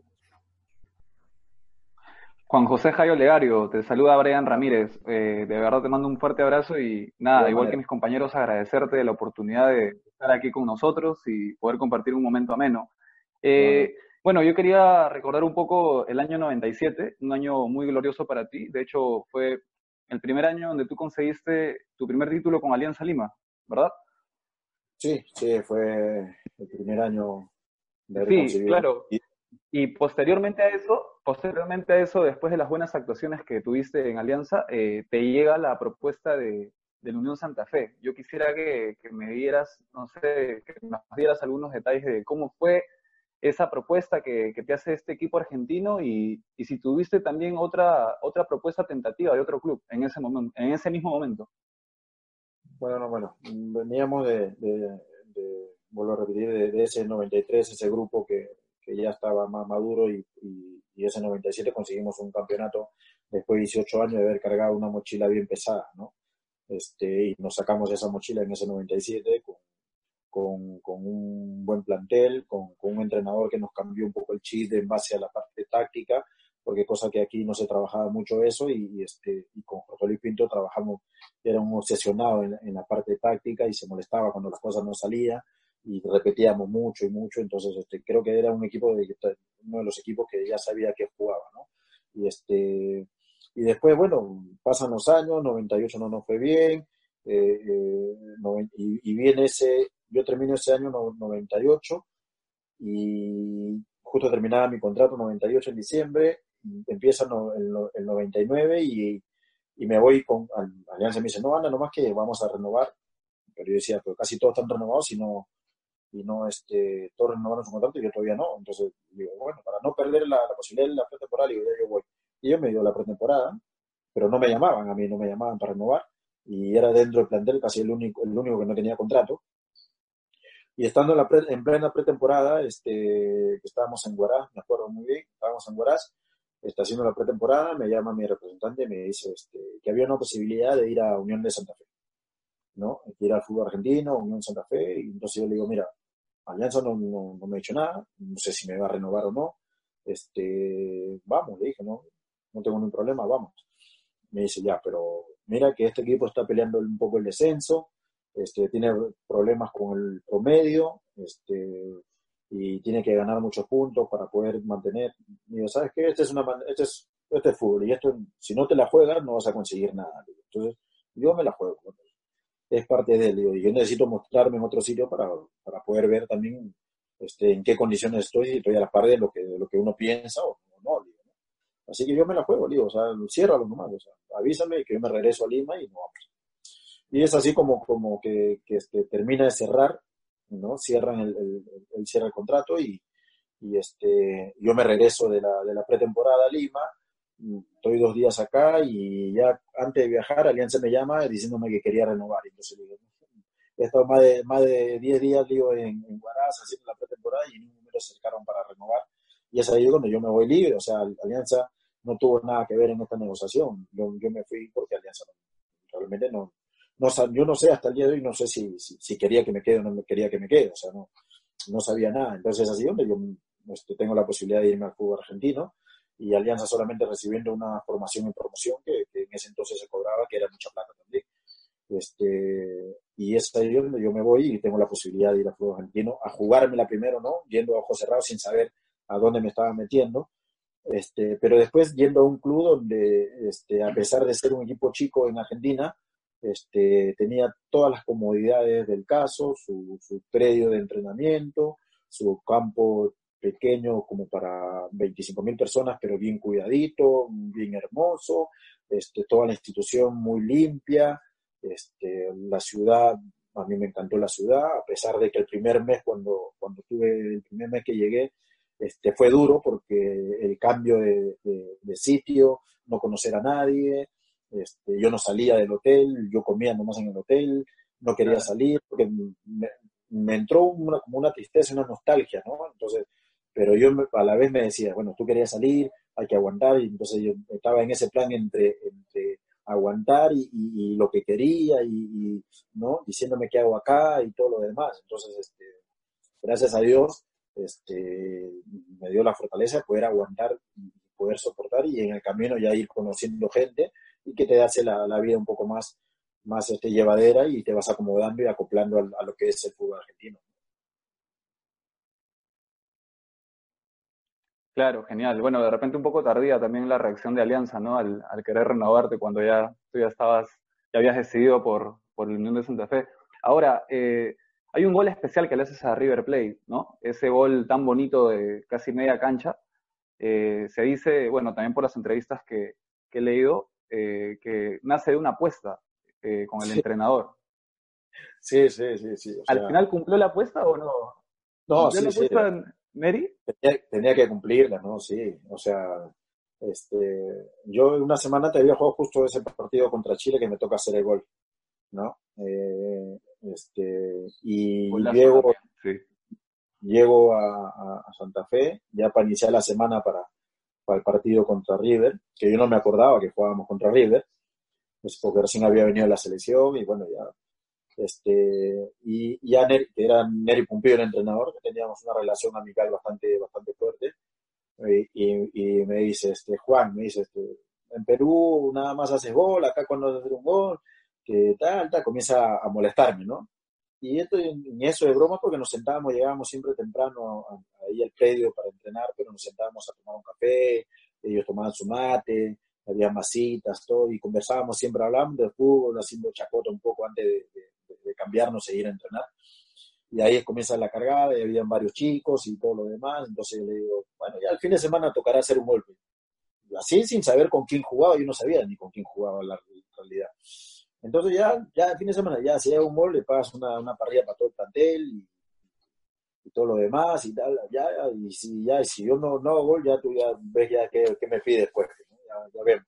Juan José Jayo Legario, te saluda Brian Ramírez. Eh, de verdad te mando un fuerte abrazo y nada, igual que mis compañeros, agradecerte la oportunidad de estar aquí con nosotros y poder compartir un momento ameno. Eh, bueno, yo quería recordar un poco el año 97, un año muy glorioso para ti. De hecho, fue el primer año donde tú conseguiste tu primer título con Alianza Lima, ¿verdad? Sí, sí, fue el primer año de Sí, claro. Y posteriormente a eso, posteriormente a eso, después de las buenas actuaciones que tuviste en Alianza, eh, te llega la propuesta de, de, la Unión Santa Fe. Yo quisiera que, que, me dieras, no sé, que nos dieras algunos detalles de cómo fue esa propuesta que, que te hace este equipo argentino y, y, si tuviste también otra, otra propuesta tentativa de otro club en ese, momento, en ese mismo momento. Bueno, bueno, veníamos de, de, de vuelvo a repetir, de, de, ese 93, ese grupo que, que ya estaba más maduro y, y, ese 97 conseguimos un campeonato después de 18 años de haber cargado una mochila bien pesada, ¿no? Este, y nos sacamos esa mochila en ese 97 con, con, con un buen plantel, con, con, un entrenador que nos cambió un poco el chip en base a la parte táctica, porque cosa que aquí no se trabajaba mucho eso y, este, y con Jorge Luis Pinto trabajamos, era un obsesionado en, en, la parte táctica y se molestaba cuando las cosas no salían y repetíamos mucho y mucho, entonces este, creo que era un equipo, de, uno de los equipos que ya sabía que jugaba, ¿no? Y, este, y después, bueno, pasan los años, 98 no nos fue bien, eh, eh, y, viene ese, yo termino ese año 98 y justo terminaba mi contrato 98 en diciembre, empieza el, el 99 y, y me voy con Alianza me dice, no, anda, nomás que vamos a renovar, pero yo decía, pero casi todos están renovados y no, y no este, todos renovaron su contrato y yo todavía no. Entonces digo, bueno, para no perder la, posibilidad de la pretemporada, digo, ya yo voy. Y yo me dio la pretemporada, pero no me llamaban, a mí no me llamaban para renovar y era dentro del plantel casi el único, el único que no tenía contrato. Y estando en, la en plena pretemporada, este, estábamos en Guaraz, me acuerdo muy bien, estábamos en Guaraz, está haciendo la pretemporada, me llama mi representante y me dice este, que había una posibilidad de ir a Unión de Santa Fe, ¿no? ir al fútbol argentino, Unión Santa Fe, y entonces yo le digo, mira, Alianza no, me ha dicho nada, no sé si me va a renovar o no. Este, vamos, le dije, no, no tengo ningún problema, vamos. Me dice, ya, pero mira que este equipo está peleando un poco el descenso, este, tiene problemas con el promedio, este, y tiene que ganar muchos puntos para poder mantener. Y ¿sabes qué? Este es, una, este es, este es fútbol, y esto, si no te la juegas, no vas a conseguir nada. Entonces, yo me la juego es parte de él. y yo necesito mostrarme en otro sitio para, para poder ver también este, en qué condiciones estoy, y estoy a la par de lo que, lo que uno piensa o, no. Así que yo me la juego, digo, o sea, ciérralo nomás, o sea, avísame que yo me regreso a Lima y no vamos. Y es así como, como que, que este, termina de cerrar, ¿no? Cierran el, el, el, cierra el contrato y, y este, yo me regreso de la, de la pretemporada a Lima estoy dos días acá y ya antes de viajar Alianza me llama diciéndome que quería renovar. Entonces digo, he estado más de, más de 10 días digo, en, en Guaraz haciendo la pretemporada y ni me lo acercaron para renovar. Y es ahí donde yo me voy libre. O sea, Alianza no tuvo nada que ver en esta negociación. Yo, yo me fui porque Alianza realmente no, no, yo no sé hasta el día de hoy, no sé si, si, quería que me quede o no quería que me quede. O sea, no, no sabía nada. Entonces es así donde yo este, tengo la posibilidad de irme al fútbol argentino y Alianza solamente recibiendo una formación en promoción que, en ese entonces se cobraba, que era mucha plata también. Este, y es ahí donde yo me voy y tengo la posibilidad de ir al fútbol argentino a jugarme la primero, ¿no? Yendo a ojos cerrados sin saber a dónde me estaba metiendo. Este, pero después yendo a un club donde, este, a pesar de ser un equipo chico en Argentina, este, tenía todas las comodidades del caso, su, su predio de entrenamiento, su campo pequeño como para 25 mil personas, pero bien cuidadito, bien hermoso, este, toda la institución muy limpia, este, la ciudad, a mí me encantó la ciudad, a pesar de que el primer mes, cuando, cuando tuve el primer mes que llegué, este, fue duro porque el cambio de, de, sitio, no conocer a nadie, este, yo no salía del hotel, yo comía nomás en el hotel, no quería salir, porque me, entró una, como una tristeza, una nostalgia, ¿no? Entonces, pero yo a la vez me decía, bueno, tú querías salir, hay que aguantar, y entonces yo estaba en ese plan entre, entre aguantar y, lo que quería y, no diciéndome qué hago acá y todo lo demás. Entonces este, gracias a Dios este, me dio la fortaleza de poder aguantar y poder soportar y en el camino ya ir conociendo gente y que te hace la, la vida un poco más, más este, llevadera y te vas acomodando y acoplando a, a lo que es el fútbol argentino. Claro, genial. Bueno, de repente un poco tardía también la reacción de Alianza, ¿no? Al, al querer renovarte cuando ya tú ya estabas, ya habías decidido por, por el Unión de Santa Fe. Ahora, eh, hay un gol especial que le haces a River Plate, ¿no? Ese gol tan bonito de casi media cancha. Eh, se dice, bueno, también por las entrevistas que, que he leído, eh, que nace de una apuesta eh, con el entrenador. Sí, sí, sí, sí. ¿Al final cumplió la apuesta o no? No, sí, la apuesta, sí. Mary? Tenía, que cumplirla, ¿no? Sí, o sea, este, yo una semana te había jugado justo ese partido contra Chile que me toca hacer el gol, ¿no? Eh, este, y llego, llego a, Santa Fe ya para iniciar la semana para, para, el partido contra River, que yo no me acordaba que jugábamos contra River, pues porque recién había venido la selección y bueno, ya este, y, ya que era Neri Pumpillo el entrenador, que teníamos una relación amical bastante, bastante fuerte, y, y, me dice, este, Juan, me dice, este, en Perú nada más haces gol, acá cuando haces un gol, que tal, tal, comienza a molestarme, ¿no? Y esto, en eso de broma, porque nos sentábamos, llegábamos siempre temprano ahí al predio para entrenar, pero nos sentábamos a tomar un café, ellos tomaban su mate, había masitas, todo, y conversábamos siempre hablando de fútbol, haciendo chacota un poco antes de, de cambiarnos e ir a entrenar. Y ahí comienza la cargada, y habían varios chicos y todo lo demás. Entonces yo le digo, bueno, ya el fin de semana tocará hacer un golpe. Así sin saber con quién jugaba, yo no sabía ni con quién jugaba la realidad. Entonces ya, ya fin de semana, ya si hay un gol, le pagas una, una parrilla para todo el plantel y, todo lo demás y tal, ya, y si, ya, si yo no, no hago gol, ya tú ya ves ya qué, me pide después, ya, ya vemos.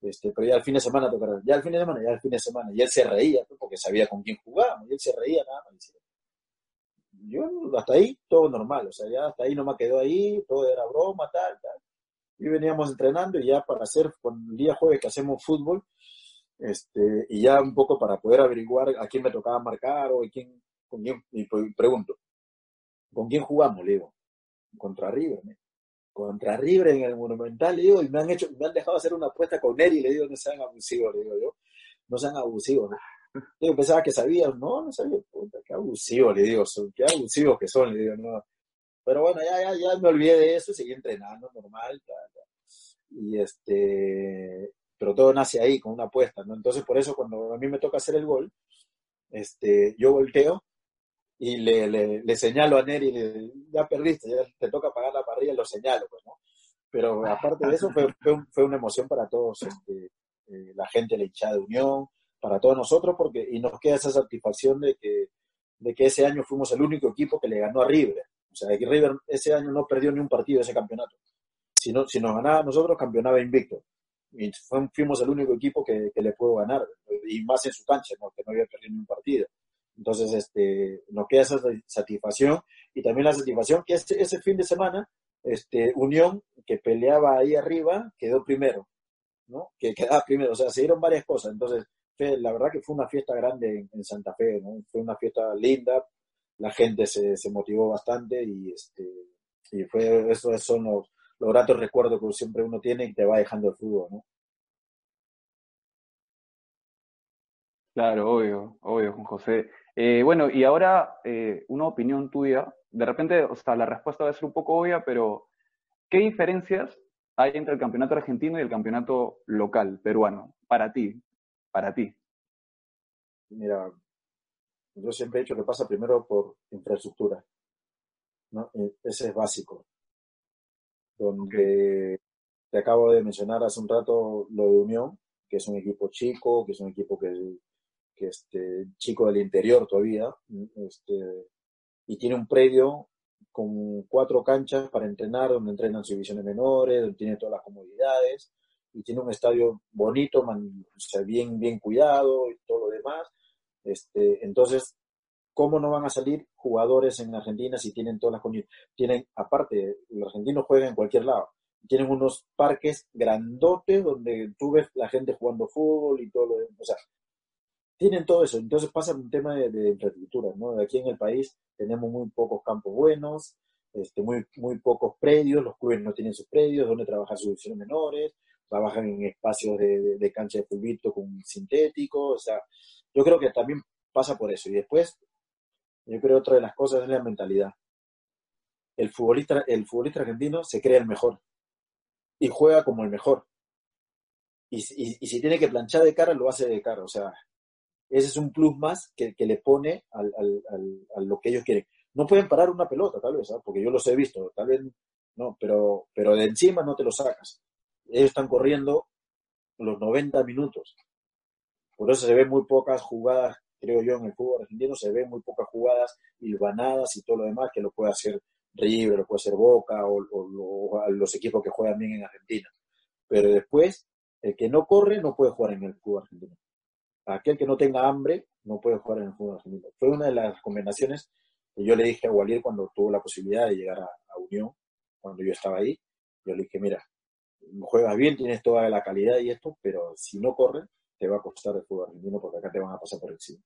Este, pero ya el fin de semana tocará, ya el fin de semana, ya el fin de semana. Y él se reía, porque sabía con quién jugábamos, y él se reía nada más. Yo hasta ahí todo normal, o sea, ya hasta ahí no me quedó ahí, todo era broma, tal, tal. Y veníamos entrenando y ya para hacer, con el día jueves que hacemos fútbol, este, y ya un poco para poder averiguar a quién me tocaba marcar o quién, con quién, y pregunto, ¿con quién jugamos? Le digo, contra River, ¿no? contra River en el Monumental, le digo, y me han hecho, me han dejado hacer una apuesta con él y le digo, no sean abusivos, le digo yo, no sean abusivos. *laughs* Yo pensaba que sabían, no, no sabía, puta, qué abusivos, le digo, son, qué abusivos que son, le digo, no. Pero bueno, ya, ya, ya me olvidé de eso, seguí entrenando normal, y este, pero todo nace ahí, con una apuesta, ¿no? Entonces, por eso, cuando a mí me toca hacer el gol, este, yo volteo y le, le, le señalo a Neri, le, ya perdiste, ya te toca pagar la parrilla, lo señalo, pues, ¿no? Pero aparte de eso, fue, fue, una emoción para todos, este, eh, la gente, la hinchada de Unión, para todos nosotros, porque, y nos queda esa satisfacción de que, de que ese año fuimos el único equipo que le ganó a River. O sea, River ese año no perdió ni un partido de ese campeonato. Si, no, si nos ganaba nosotros, campeonaba invicto. Fuimos el único equipo que, que le pudo ganar, y más en su cancha, ¿no? que no había perdido un partido. Entonces, este, nos queda esa satisfacción y también la satisfacción que ese, ese fin de semana, este, Unión, que peleaba ahí arriba, quedó primero, ¿no? Que quedaba primero, o sea, se dieron varias cosas. Entonces, la verdad que fue una fiesta grande en, Santa Fe, ¿no? Fue una fiesta linda, la gente se, se motivó bastante y, este, y fue, esos son los, los gratos recuerdos que siempre uno tiene y te va dejando el fútbol, ¿no? Claro, obvio, obvio, Juan José. Eh, bueno, y ahora eh, una opinión tuya. De repente, o sea, la respuesta va a ser un poco obvia, pero ¿qué diferencias hay entre el campeonato argentino y el campeonato local peruano? Para ti, para ti. Mira, yo siempre he dicho que pasa primero por infraestructura. ¿no? E, ese es básico. Donde te acabo de mencionar hace un rato lo de Unión, que es un equipo chico, que es un equipo que que este chico del interior todavía, este, y tiene un predio con cuatro canchas para entrenar, donde entrenan sus divisiones menores, donde tiene todas las comodidades, y tiene un estadio bonito, man, o sea, bien, bien cuidado y todo lo demás. Este, entonces, ¿cómo no van a salir jugadores en Argentina si tienen todas las condiciones? Tienen, aparte, los argentinos juegan en cualquier lado. Tienen unos parques grandotes donde tú ves la gente jugando fútbol y todo lo demás. O sea, tienen todo eso. Entonces pasa un tema de, infraestructura, ¿no? Aquí en el país tenemos muy pocos campos buenos, este, muy, muy pocos predios, los clubes no tienen sus predios, donde trabajan sus divisiones menores, trabajan en espacios de, cancha de fulbito con sintético, o sea, yo creo que también pasa por eso. Y después, yo creo que otra de las cosas es la mentalidad. El futbolista, el futbolista argentino se cree el mejor y juega como el mejor. Y, si tiene que planchar de cara, lo hace de cara. O sea, ese es un plus más que, le pone al, a lo que ellos quieren. No pueden parar una pelota, tal vez, ¿ah? porque yo los he visto, tal vez no, pero, pero de encima no te lo sacas. Ellos están corriendo los 90 minutos. Por eso se ven muy pocas jugadas, creo yo, en el fútbol argentino, se ven muy pocas jugadas hilvanadas y todo lo demás que lo puede hacer River, lo puede hacer Boca o, los equipos que juegan bien en Argentina. Pero después, el que no corre no puede jugar en el fútbol argentino aquel que no tenga hambre no puede jugar en el fútbol argentino. Fue una de las combinaciones que yo le dije a Walier cuando tuvo la posibilidad de llegar a, Unión, cuando yo estaba ahí. Yo le dije, mira, juegas bien, tienes toda la calidad y esto, pero si no corres, te va a costar el fútbol argentino porque acá te van a pasar por encima.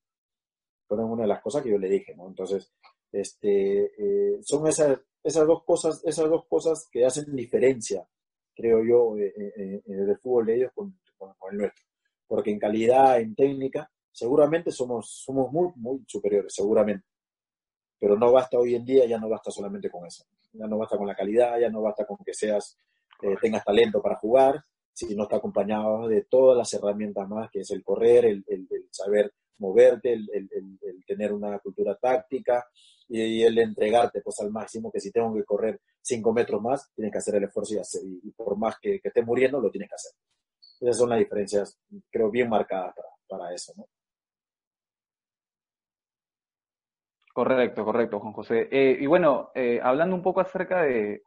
Fueron una de las cosas que yo le dije, ¿no? Entonces, este, eh, son esas, esas dos cosas, esas dos cosas que hacen diferencia, creo yo, eh, eh, del fútbol de ellos con el nuestro porque en calidad, en técnica, seguramente somos, somos muy, muy superiores, seguramente. Pero no basta hoy en día, ya no basta solamente con eso. Ya no basta con la calidad, ya no basta con que seas, eh, tengas talento para jugar, si no está acompañado de todas las herramientas más, que es el correr, el, saber moverte, el, tener una cultura táctica y, el entregarte pues al máximo, que si tengo que correr cinco metros más, tienes que hacer el esfuerzo y, hacer, y, por más que, estés muriendo, lo tienes que hacer. Esas son las diferencias, creo, bien marcadas para, eso, ¿no? Correcto, correcto, Juan José. Eh, y bueno, eh, hablando un poco acerca de,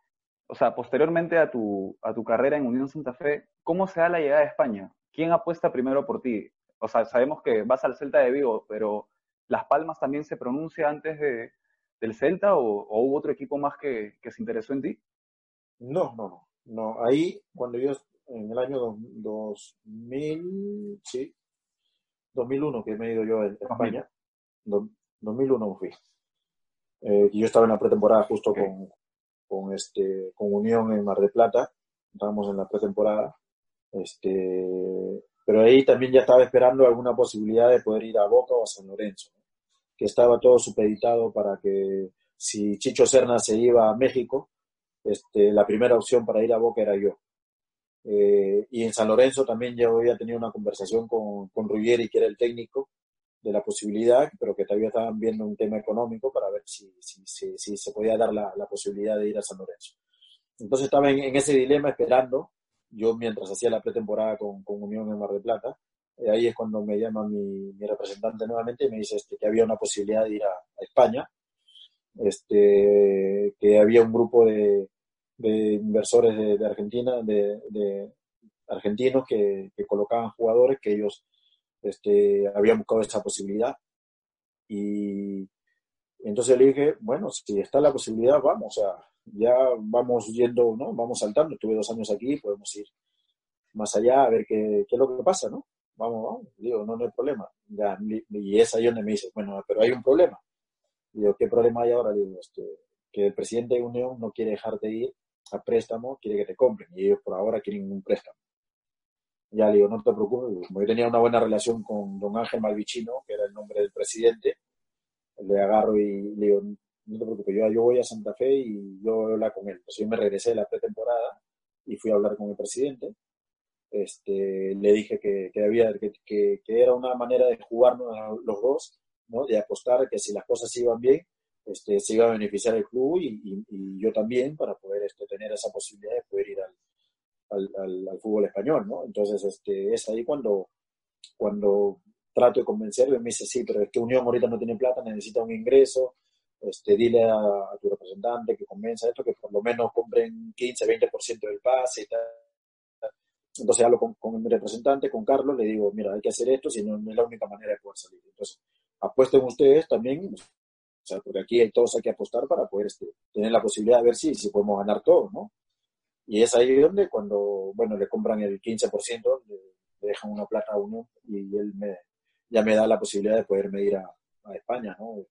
o sea, posteriormente a tu, a tu carrera en Unión Santa Fe, ¿cómo se da la llegada a España? ¿Quién apuesta primero por ti? O sea, sabemos que vas al Celta de Vigo, pero ¿Las Palmas también se pronuncia antes de, del Celta o, hubo otro equipo más que, que, se interesó en ti? No, no, no. No, ahí cuando yo en el año 2000, sí, 2001 que me he ido yo a España, 2001 fui. Eh, y yo estaba en la pretemporada justo con, con, este, con Unión en Mar de Plata, estábamos en la pretemporada, este, pero ahí también ya estaba esperando alguna posibilidad de poder ir a Boca o a San Lorenzo, que estaba todo supeditado para que si Chicho Serna se iba a México, este, la primera opción para ir a Boca era yo. Eh, y en San Lorenzo también ya había tenido una conversación con, con Ruggeri, que era el técnico, de la posibilidad, pero todavía estaban viendo un tema económico para ver si, si, si, se podía dar la, la, posibilidad de ir a San Lorenzo. Entonces estaba en, ese dilema esperando, yo mientras hacía la pretemporada con, con Unión en Mar del Plata, eh, ahí es cuando me llama mi, mi, representante nuevamente y me dice este, que había una posibilidad de ir a, a España, este, que había un grupo de, de inversores de, Argentina, de, argentinos que, colocaban jugadores que ellos este, habían buscado esa posibilidad. Y entonces le dije, bueno, si está la posibilidad, vamos, o sea, ya vamos yendo, ¿no? Vamos saltando, estuve dos años aquí, podemos ir más allá a ver qué, qué es lo que pasa, ¿no? Vamos, vamos, digo, no, no hay problema. Ya, y es ahí donde me dice, bueno, pero hay un problema. Digo, ¿qué problema hay ahora? Digo, este, que el presidente de Unión no quiere dejarte ir a préstamo, quiere que te compren y ellos por ahora quieren un préstamo. Ya le digo, no te preocupes, como yo tenía una buena relación con don Ángel Malvicino, que era el nombre del presidente, le agarro y le digo, no te preocupes, yo, voy a Santa Fe y yo voy a hablar con él. Entonces yo me regresé de la pretemporada y fui a hablar con el presidente. Este, le dije que, que había, que, que, era una manera de jugarnos los dos, ¿no? de apostar que si las cosas iban bien, este, se iba a beneficiar el club y, yo también para poder este, tener esa posibilidad de poder ir al, al, fútbol español, ¿no? Entonces, este, es ahí cuando, cuando trato de convencerlo y me dice, sí, pero es que Unión ahorita no tiene plata, necesita un ingreso, este, dile a, tu representante que convenza esto, que por lo menos compren 15, 20% del pase y tal. Entonces hablo con, con, mi representante, con Carlos, le digo, mira, hay que hacer esto, si no, no es la única manera de poder salir. Entonces, apuesten ustedes también, o sea, porque aquí hay, todos hay que apostar para poder este, tener la posibilidad de ver si, si podemos ganar todo, ¿no? Y es ahí donde cuando, bueno, le compran el 15%, le, dejan una plata a uno y él me, ya me da la posibilidad de poder ir a, a España, ¿no?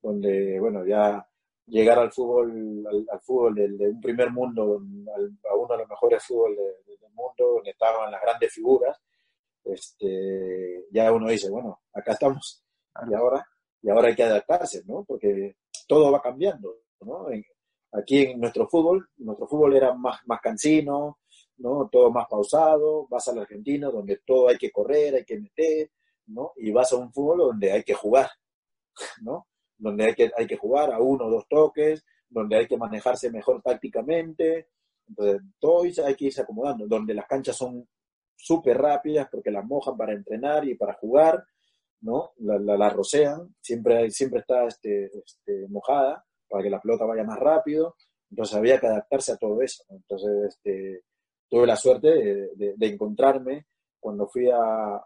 Donde, bueno, ya llegar al fútbol, al, fútbol de, un primer mundo, a uno de los mejores fútbol del mundo, donde estaban las grandes figuras, este, ya uno dice, bueno, acá estamos, y ahora, y ahora hay que adaptarse, ¿no? Porque todo va cambiando, ¿no? Aquí en nuestro fútbol, nuestro fútbol era más, más cansino, ¿no? Todo más pausado, vas al argentino donde todo hay que correr, hay que meter, ¿no? Y vas a un fútbol donde hay que jugar, *laughs* ¿no? donde hay que, hay que jugar a uno o dos toques, donde hay que manejarse mejor tácticamente. Entonces, todo hay que irse acomodando, donde las canchas son súper rápidas porque las mojan para entrenar y para jugar, ¿no? La, la, rocean, siempre, siempre está este, este, mojada para que la pelota vaya más rápido. Entonces había que adaptarse a todo eso. Entonces este, tuve la suerte de, de, encontrarme cuando fui a, a,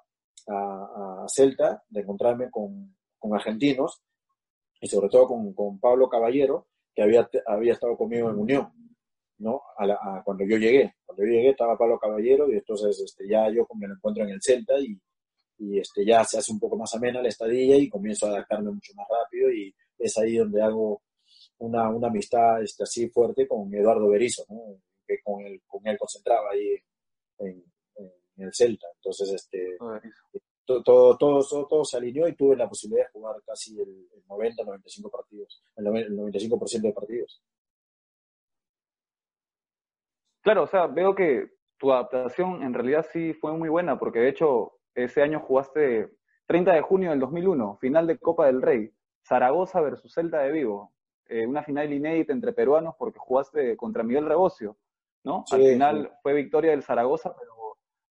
a, Celta, de encontrarme con, con argentinos y sobre todo con, con Pablo Caballero, que había, había estado conmigo en Unión, ¿no? A cuando yo llegué. Cuando yo llegué estaba Pablo Caballero y entonces este, ya yo me lo encuentro en el Celta y, y este, ya se hace un poco más amena la estadía y comienzo a adaptarme mucho más rápido y es ahí donde hago una, una amistad este, así fuerte con Eduardo Berizo, ¿no? que con él, con él concentraba ahí en, en, el Celta. Entonces, este, todo, todo, todo, se alineó y tuve la posibilidad de jugar casi el, 90, 95 partidos, el 95% de partidos. Claro, o sea, veo que tu adaptación en realidad sí fue muy buena, porque de hecho ese año jugaste 30 de junio del 2001, final de Copa del Rey, Zaragoza versus Celta de Vigo, eh, una final inédita entre peruanos porque jugaste contra Miguel Rebocio, ¿no? Al final fue victoria del Zaragoza, pero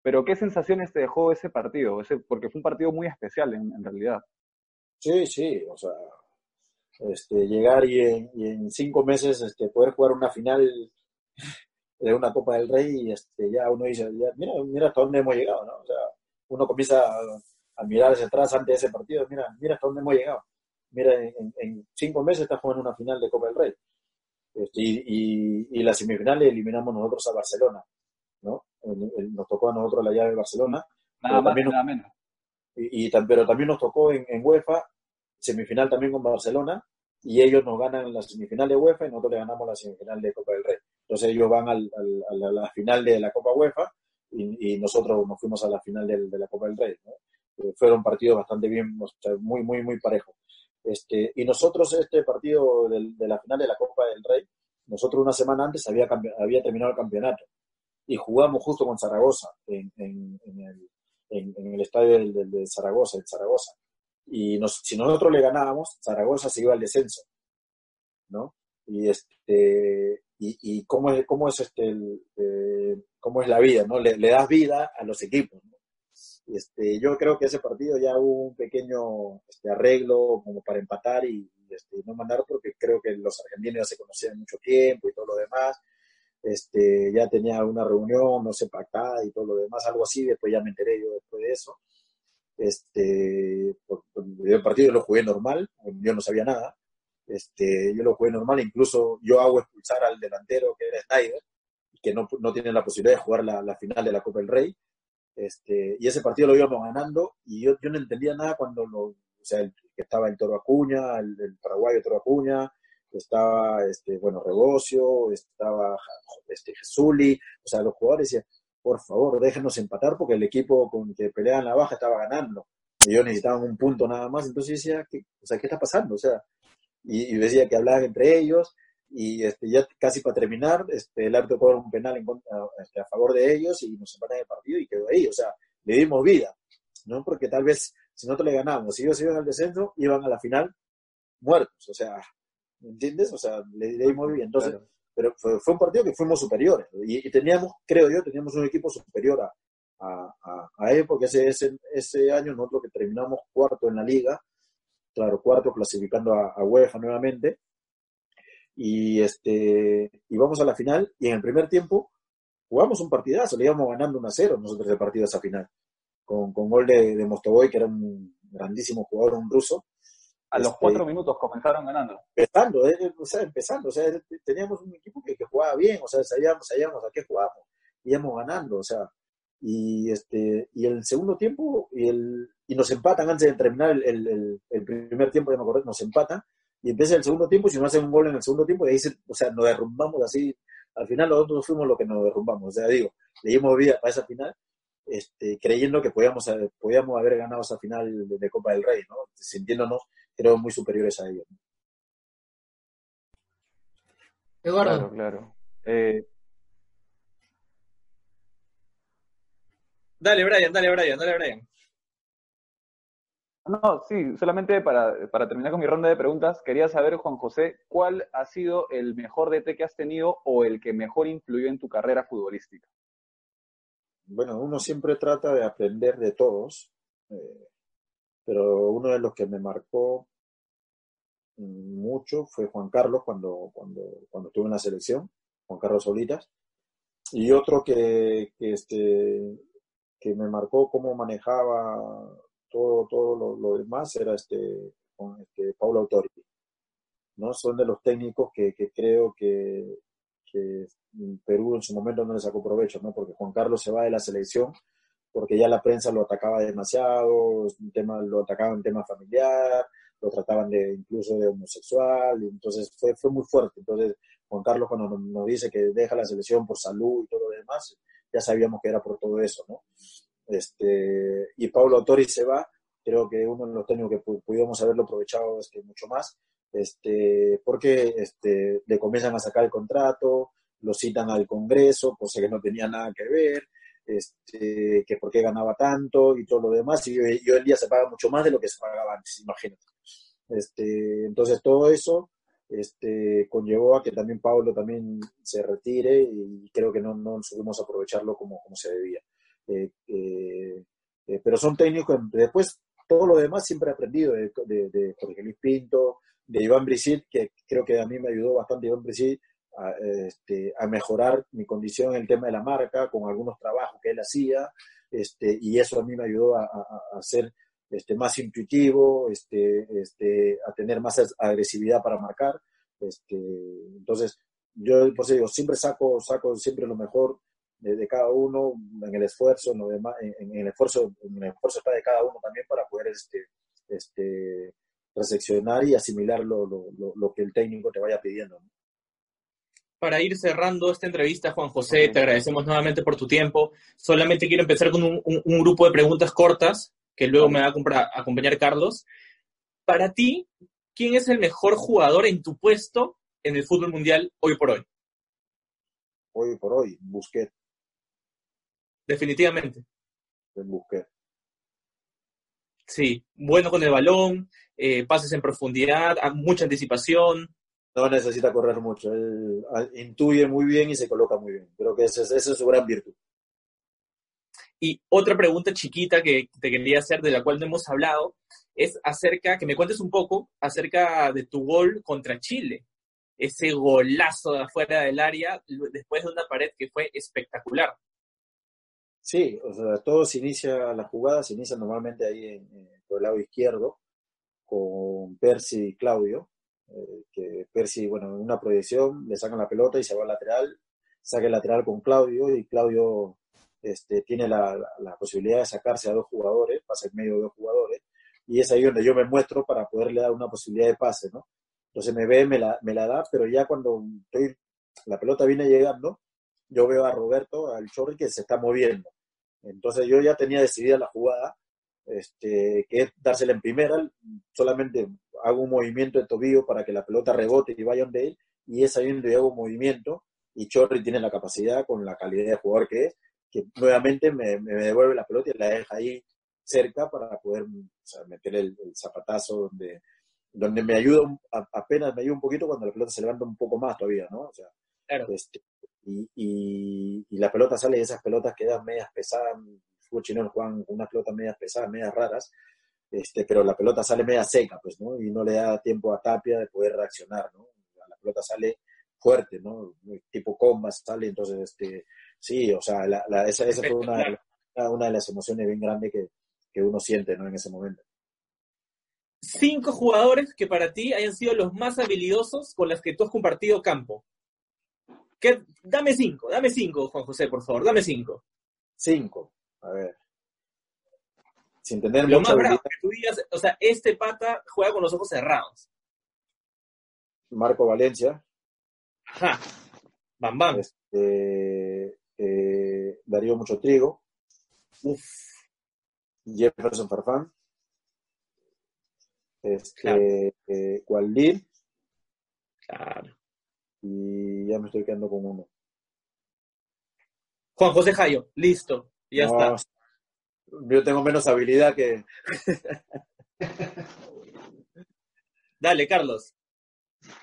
pero ¿qué sensaciones te dejó ese partido? Ese, porque fue un partido muy especial en, realidad. Sí, sí, o sea, este, llegar y en, cinco meses este, poder jugar una final de una Copa del Rey y este, ya uno dice, mira, mira hasta dónde hemos llegado, ¿no? O sea, uno comienza a, mirar hacia atrás antes de ese partido, mira, mira hasta dónde hemos llegado. Mira, en, cinco meses está jugando una final de Copa del Rey. Este, y, y, y la semifinal le eliminamos nosotros a Barcelona, ¿no? nos tocó a nosotros la llave de Barcelona. Nada más, nada menos. Y, pero también nos tocó en, UEFA, semifinal también con Barcelona, y ellos nos ganan la semifinal de UEFA y nosotros le ganamos la semifinal de Copa del Rey. Entonces ellos van al, a la, final de la Copa UEFA y, nosotros nos fuimos a la final de, la Copa del Rey. Eh, fueron partidos bastante bien, muy, muy, muy parejos. Este, y nosotros este partido de la final de la Copa del Rey, nosotros una semana antes había, había terminado el campeonato y jugamos justo con Zaragoza en, en, el, en el, estadio del, de Zaragoza, en Zaragoza. Y nos, si nosotros le ganábamos, Zaragoza se iba al descenso, ¿no? Y este y, y cómo es cómo es este eh, cómo es la vida, ¿no? Le das vida a los equipos. Este, yo creo que ese partido ya hubo un pequeño este, arreglo como para empatar y, este, no mandar porque creo que los argentinos ya se conocían mucho tiempo y todo lo demás. Este, ya tenía una reunión, no sé, pactada y todo lo demás, algo así, después ya me enteré yo después de eso. Este, el partido lo jugué normal, yo no sabía nada, este, yo lo jugué normal, incluso yo hago expulsar al delantero que era Snyder, que no, no tiene la posibilidad de jugar la, final de la Copa del Rey, este, y ese partido lo íbamos ganando, y yo, yo no entendía nada cuando lo, o sea, el, estaba el Toro Acuña, el, paraguayo Toro Acuña, estaba, este, bueno, Rebocio, estaba este, Jesuli, o sea, los jugadores decían, por favor, déjenos empatar porque el equipo con que peleaban la baja estaba ganando. Y ellos necesitaban un punto nada más, entonces decía, ¿qué, o sea, ¿qué está pasando? O sea, y, decía que hablaban entre ellos, y este, ya casi para terminar, este, el árbitro cobró un penal en este, a favor de ellos y nos empatan el partido y quedó ahí, o sea, le dimos vida, ¿no? Porque tal vez si nosotros le ganamos, si ellos iban al descenso, iban a la final muertos, o sea, ¿me entiendes? O sea, le, le muy bien. Entonces, pero fue, un partido que fuimos superiores y, teníamos, creo yo, teníamos un equipo superior a, a, a, él, porque ese, ese, ese año nosotros que terminamos cuarto en la liga, claro, cuarto clasificando a, a UEFA nuevamente, y este y vamos a la final y en el primer tiempo jugamos un partidazo, le íbamos ganando 1 a 0 nosotros el partido a esa final, con, con gol de, de Mostovoy, que era un grandísimo jugador, un ruso, A los este, cuatro minutos comenzaron ganando. Empezando, eh, o sea, empezando, o sea, teníamos un equipo que, jugaba bien, o sea, sabíamos, sabíamos a qué jugábamos, íbamos ganando, o sea, y este, y el segundo tiempo, y el, y nos empatan antes de terminar el, el, primer tiempo, ya me acuerdo, nos empatan, y empieza el segundo tiempo, y si no hacen un gol en el segundo tiempo, y ahí o sea, nos derrumbamos así, al final nosotros fuimos los que nos derrumbamos, o sea, digo, le dimos vida para esa final, este, creyendo que podíamos, podíamos haber ganado esa final de, Copa del Rey, ¿no? sintiéndonos, creo, muy superiores a ellos. Eduardo. Claro, claro. Eh, dale, Brian, dale, Brian, dale, Brian. No, sí, solamente para, para, terminar con mi ronda de preguntas, quería saber, Juan José, ¿cuál ha sido el mejor DT que has tenido o el que mejor influyó en tu carrera futbolística? bueno, uno siempre trata de aprender de todos, eh, pero uno de los que me marcó mucho fue Juan Carlos cuando, cuando, cuando estuve en la selección, Juan Carlos Solitas, y otro que, que, este, que me marcó cómo manejaba todo, todo lo, demás era este, este Paulo Autori. ¿no? Son de los técnicos que, que creo que, que Perú en su momento no le sacó provecho, ¿no? Porque Juan Carlos se va de la selección porque ya la prensa lo atacaba demasiado, tema, lo atacaban en tema familiar, lo trataban de incluso de homosexual, entonces fue, fue muy fuerte. Entonces, Juan Carlos cuando nos, dice que deja la selección por salud y todo lo demás, ya sabíamos que era por todo eso, ¿no? Este, y Pablo Autori se va, creo que uno de los técnicos que pudimos haberlo aprovechado este, mucho más, este, porque este, le comienzan a sacar el contrato, lo citan al Congreso, cosa que no tenía nada que ver, que por qué ganaba tanto y todo lo demás, y hoy, en día se paga mucho más de lo que se pagaba antes, imagínate. Entonces todo eso conllevó a que también Pablo también se retire y creo que no, no supimos aprovecharlo como, como se debía. Eh, eh, eh, pero son técnicos, después todo lo demás siempre he aprendido de, de Jorge Luis Pinto, de Iván Brisit, que creo que a mí me ayudó bastante Iván Brisit a, este, a mejorar mi condición en el tema de la marca con algunos trabajos que él hacía, este, y eso a mí me ayudó a, a, ser este, más intuitivo, este, este, a tener más agresividad para marcar. Entonces, yo por eso digo, siempre saco, saco siempre lo mejor de, cada uno en el esfuerzo, en, lo demás, en, el esfuerzo, en el esfuerzo está de cada uno también para poder este, este, reseccionar y asimilar lo, lo, lo, que el técnico te vaya pidiendo. Para ir cerrando esta entrevista, Juan José, te agradecemos nuevamente por tu tiempo. Solamente quiero empezar con un, un, grupo de preguntas cortas que luego me va a acompañar Carlos. Para ti, ¿quién es el mejor jugador en tu puesto en el fútbol mundial hoy por hoy? Hoy por hoy, Busquets. Definitivamente. El Busquets. Sí, bueno con el balón, eh, pases en profundidad, mucha anticipación. No necesita correr mucho, él intuye muy bien y se coloca muy bien. Creo que esa es, su gran virtud. Y otra pregunta chiquita que te quería hacer, de la cual no hemos hablado, es acerca, que me cuentes un poco acerca de tu gol contra Chile. Ese golazo de afuera del área, después de una pared que fue espectacular. Sí, o sea, todo se inicia, la jugada se inicia normalmente ahí en, por el lado izquierdo, con Percy y Claudio, eh, que Percy, bueno, en una proyección le sacan la pelota y se va al lateral, saca el lateral con Claudio y Claudio este, tiene la, posibilidad de sacarse a dos jugadores, pasa en medio de dos jugadores, y es ahí donde yo me muestro para poderle dar una posibilidad de pase, ¿no? Entonces me ve, me la, me la da, pero ya cuando estoy, la pelota viene llegando, yo veo a Roberto, al Chorri, que se está moviendo. Entonces yo ya tenía decidida la jugada, este, que es dársela en primera, solamente hago un movimiento de tobillo para que la pelota rebote y vaya donde él, y es ahí donde hago un movimiento, y Chorri tiene la capacidad, con la calidad de jugador que es, que nuevamente me, devuelve la pelota y la deja ahí cerca para poder meter el, zapatazo donde, donde me ayuda, apenas me ayuda un poquito cuando la pelota se levanta un poco más todavía, ¿no? O sea, este, y, y, y, la pelota sale y esas pelotas quedan medias pesadas, fútbol chino juegan unas pelotas medias pesadas, medias raras, este, pero la pelota sale media seca, pues, ¿no? Y no le da tiempo a Tapia de poder reaccionar, ¿no? La pelota sale fuerte, ¿no? Tipo combas sale, entonces, este, sí, o sea, la, la, esa, esa, fue una, una, de las emociones bien grandes que, que uno siente, ¿no? En ese momento. cinco jugadores que para ti hayan sido los más habilidosos con los que tú has compartido campo. ¿Qué? Dame cinco, dame cinco, Juan José, por favor, dame cinco. Cinco, a ver. Sin tener Lo más bravo, que tú digas, o sea, este pata juega con los ojos cerrados. Marco Valencia. Ajá. Bam, bam. Este, eh, Darío Mucho Trigo. Uf. Jefferson Farfán. Este, eh, Claro. Y ya me estoy quedando con uno. Juan José Jayo, listo. Ya está. Yo tengo menos habilidad que. *laughs* Dale, Carlos.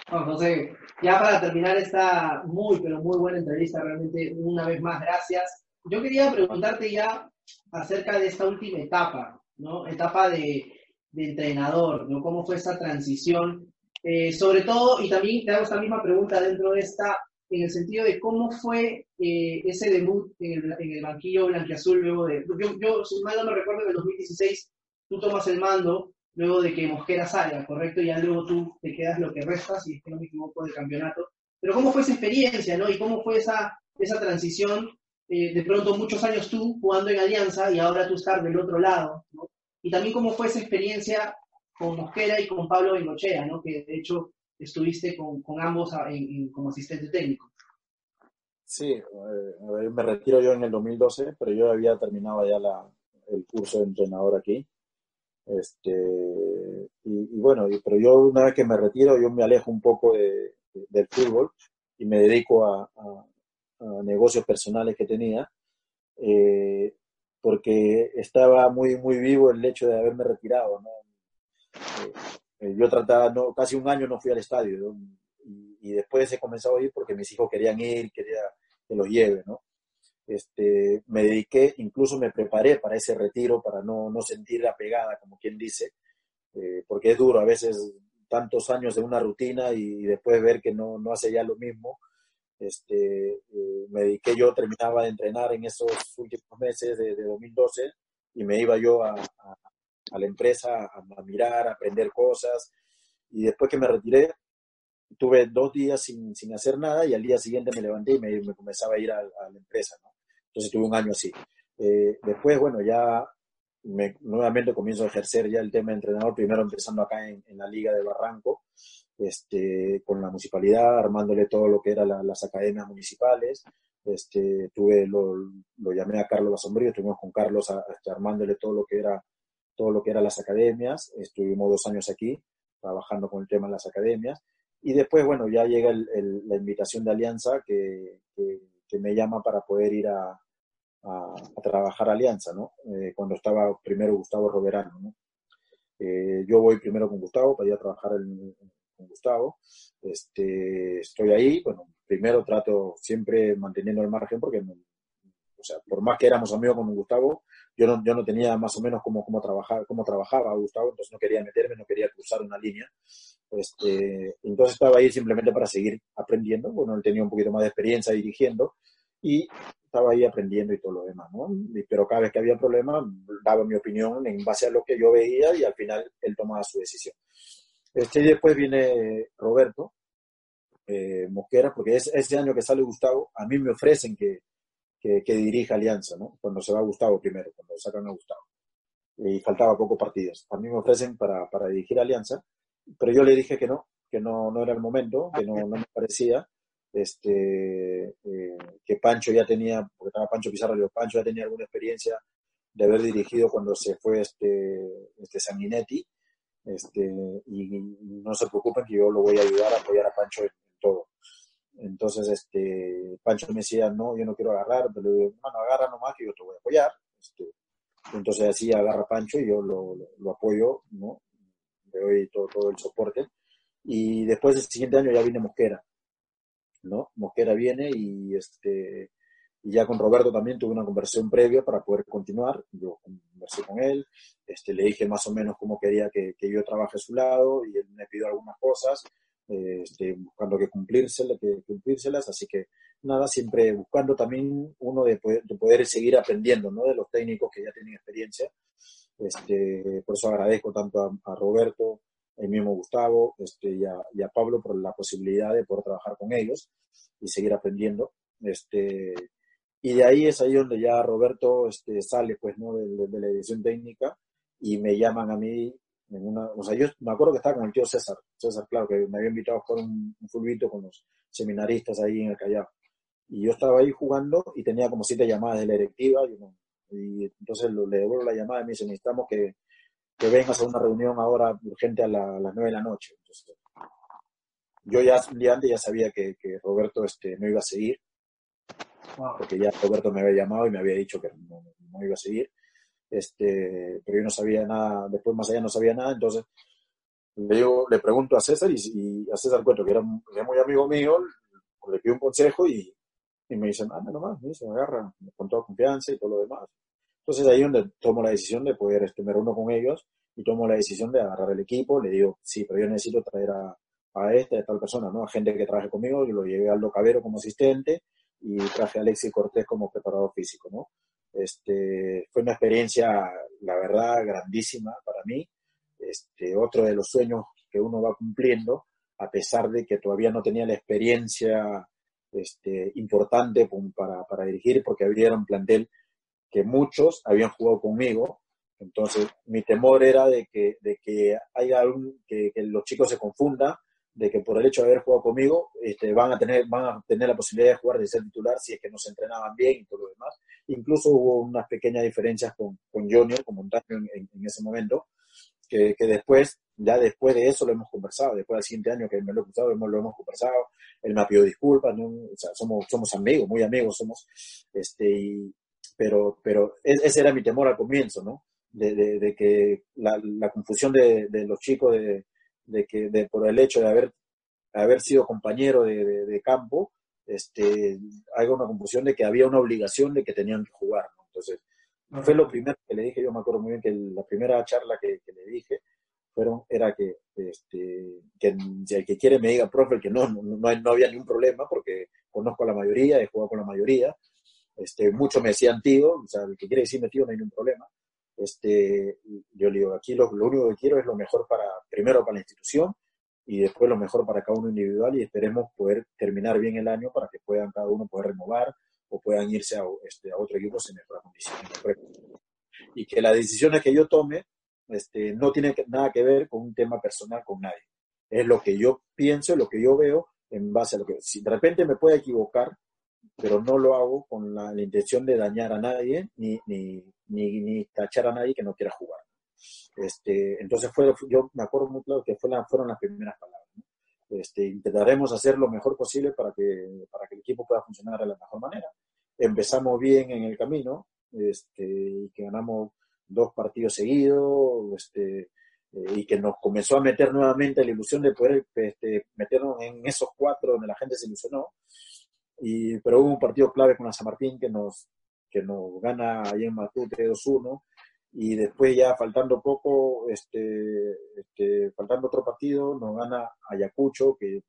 Juan José, ya para terminar esta muy, pero muy buena entrevista, realmente una vez más, gracias. Yo quería preguntarte ya acerca de esta última etapa, ¿no? Etapa de, entrenador, ¿no? ¿Cómo fue esa transición? Eh, sobre todo, y también te hago esta misma pregunta dentro de esta, en el sentido de cómo fue eh, ese debut en el, banquillo blanquiazul luego de... Yo, yo, si me recuerdo, en el 2016 tú tomas el mando luego de que Mosquera salga, ¿correcto? Y luego tú te quedas lo que restas, y es que no me equivoco, del campeonato. Pero ¿cómo fue esa experiencia, no? Y cómo fue esa, esa transición, eh, de pronto muchos años tú jugando en Alianza y ahora tú estar del otro lado. Y también cómo fue esa experiencia con Mosquera y con Pablo Bengochea, ¿no? Que de hecho estuviste con, con ambos como asistente técnico. Sí, eh, me retiro yo en el 2012, pero yo había terminado ya la, el curso de entrenador aquí. Este, y, bueno, pero yo una vez que me retiro, yo me alejo un poco de, del fútbol y me dedico a, negocios personales que tenía, eh, porque estaba muy, muy vivo el hecho de haberme retirado. ¿no? Eh, eh, yo trataba, no, casi un año no fui al estadio y, y, después he comenzado a ir porque mis hijos querían ir, quería que los lleve, ¿no? este, me dediqué, incluso me preparé para ese retiro, para no, no sentir la pegada, como quien dice, eh, porque es duro a veces tantos años de una rutina y, después ver que no, no, hace ya lo mismo. Este, eh, me dediqué, yo terminaba de entrenar en esos últimos meses de, 2012 y me iba yo a, a, la empresa a, mirar, a aprender cosas y después que me retiré, tuve dos días sin, sin, hacer nada y al día siguiente me levanté y me, me comenzaba a ir a, a la empresa. Entonces tuve un año así. Eh, después, bueno, ya me, nuevamente comienzo a ejercer ya el tema de entrenador, primero empezando acá en, la Liga de Barranco, este, con la municipalidad, armándole todo lo que eran las academias municipales. Este, tuve, lo, llamé a Carlos Basombrío, estuvimos con Carlos este, armándole todo lo que era todo lo que eran las academias, estuvimos dos años aquí trabajando con el tema de las academias, y después, bueno, ya llega la invitación de Alianza que, que que me llama para poder ir a, a, trabajar Alianza, ¿no? Eh, cuando estaba primero Gustavo Roberano, ¿no? Eh, yo voy primero con Gustavo para ir a trabajar con Gustavo. Este, estoy ahí, bueno, primero trato siempre manteniendo el margen porque, o sea, por más que éramos amigos con Gustavo, yo no, yo no tenía más o menos cómo, cómo, trabajar, cómo trabajaba Gustavo, entonces no quería meterme, no quería cruzar una línea. Este, entonces estaba ahí simplemente para seguir aprendiendo. Bueno, él tenía un poquito más de experiencia dirigiendo y estaba ahí aprendiendo y todo lo demás, ¿no? pero cada vez que había problemas, daba mi opinión en base a lo que yo veía y al final él tomaba su decisión. Este, y después viene Roberto eh, Mosquera, porque es ese año que sale Gustavo, a mí me ofrecen que, que, dirija Alianza, ¿no? Cuando se va Gustavo primero, cuando sacan a Gustavo. Y faltaba pocos partidos. A mí me ofrecen para, para dirigir Alianza, pero yo le dije que no, que no, no era el momento, que no, no me parecía, este, eh, que Pancho ya tenía, porque estaba Pancho Pizarro, yo, Pancho ya tenía alguna experiencia de haber dirigido cuando se fue este, este Sanguinetti, este, y, no se preocupen que yo lo voy a ayudar a apoyar a Pancho en todo. Entonces, este, Pancho me decía, no, yo no quiero agarrar, pero le digo, bueno, agarra nomás que yo te voy a apoyar. Este, entonces así agarra Pancho y yo lo, lo, apoyo, ¿no? Le doy todo, todo el soporte. Y después del siguiente año ya viene Mosquera, ¿no? Mosquera viene y este y ya con Roberto también tuve una conversación previa para poder continuar. Yo conversé con él, este, le dije más o menos cómo quería que, que yo trabaje a su lado y él me pidió algunas cosas este, buscando que, cumplírselas, que cumplírselas, así que nada, siempre buscando también uno de poder, de poder seguir aprendiendo, ¿no? De los técnicos que ya tienen experiencia. Este, por eso agradezco tanto a, Roberto, el mismo Gustavo este, y, a, Pablo por la posibilidad de poder trabajar con ellos y seguir aprendiendo. Este, y de ahí es ahí donde ya Roberto este, sale pues, ¿no? de, de la edición técnica y me llaman a mí o sea, yo me acuerdo que estaba con el tío César, César, claro, que me había invitado a jugar un, un fulbito con los seminaristas ahí en el Callao. Y yo estaba ahí jugando y tenía como siete llamadas de la directiva y, entonces le devuelvo la llamada y me dice, necesitamos que, que vengas a una reunión ahora urgente a, las nueve de la noche. Entonces, yo ya un día antes ya sabía que, que Roberto este, no iba a seguir, porque ya Roberto me había llamado y me había dicho que no, no iba a seguir este, pero yo no sabía nada, después más allá no sabía nada, entonces le, digo, le pregunto a César y, a César cuento que era, muy amigo mío, le pido un consejo y, y me dice, anda nomás, me dice, me agarra con toda confianza y todo lo demás. Entonces ahí es donde tomo la decisión de poder este, me con ellos y tomo la decisión de agarrar el equipo, le digo, sí, pero yo necesito traer a, a esta, a tal persona, ¿no? A gente que trabaje conmigo, yo lo llevé a Aldo Cabero como asistente y traje a Alexis Cortés como preparador físico, ¿no? Este, fue una experiencia, la verdad, grandísima para mí. Este, otro de los sueños que uno va cumpliendo, a pesar de que todavía no tenía la experiencia este, importante para, dirigir, porque había un plantel que muchos habían jugado conmigo. Entonces, mi temor era de que, de que los chicos se confundan de que por el hecho de haber jugado conmigo este, van, a tener, van a tener la posibilidad de jugar de ser titular si es que no se entrenaban bien y todo lo demás. Incluso hubo unas pequeñas diferencias con, con Junior, con Montaño en, ese momento, que, que, después, ya después de eso lo hemos conversado, después del siguiente año que me lo he cruzado, lo hemos conversado, él me ha pedido disculpas, somos, somos amigos, muy amigos somos, este, pero, pero ese era mi temor al comienzo, ¿no? De, de, que la, la confusión de, de los chicos de, de que de, por el hecho de haber, haber sido compañero de, de, campo, este, hay una confusión de que había una obligación de que tenían que jugar. Entonces, fue lo primero que le dije, yo me acuerdo muy bien que la primera charla que, le dije fueron, era que, este, que el que quiere me diga, profe, que no, no, no, había ningún problema porque conozco a la mayoría, he jugado con la mayoría. Este, muchos me decían tío, o sea, el que quiere decirme tío no hay ningún problema este, yo le digo, aquí lo, único que quiero es lo mejor para, primero para la institución y después lo mejor para cada uno individual y esperemos poder terminar bien el año para que puedan cada uno poder renovar o puedan irse a, este, a otro equipo sin mejores condiciones. Y que las decisiones que yo tome este, no tienen nada que ver con un tema personal con nadie. Es lo que yo pienso, lo que yo veo en base a lo que... Si de repente me puedo equivocar, pero no lo hago con la, intención de dañar a nadie ni, ni, ni, ni, tachar a nadie que no quiera jugar. Este, entonces fue, yo me acuerdo muy claro que fue fueron las primeras palabras. Este, intentaremos hacer lo mejor posible para que, para que el equipo pueda funcionar de la mejor manera. Empezamos bien en el camino este, y que ganamos dos partidos seguidos este, eh, y que nos comenzó a meter nuevamente la ilusión de poder este, meternos en esos cuatro donde la gente se ilusionó y, pero hubo un partido clave con la San Martín que nos, que nos gana ahí en Matute 2-1 y después ya faltando poco, este, este, faltando otro partido, nos gana Ayacucho que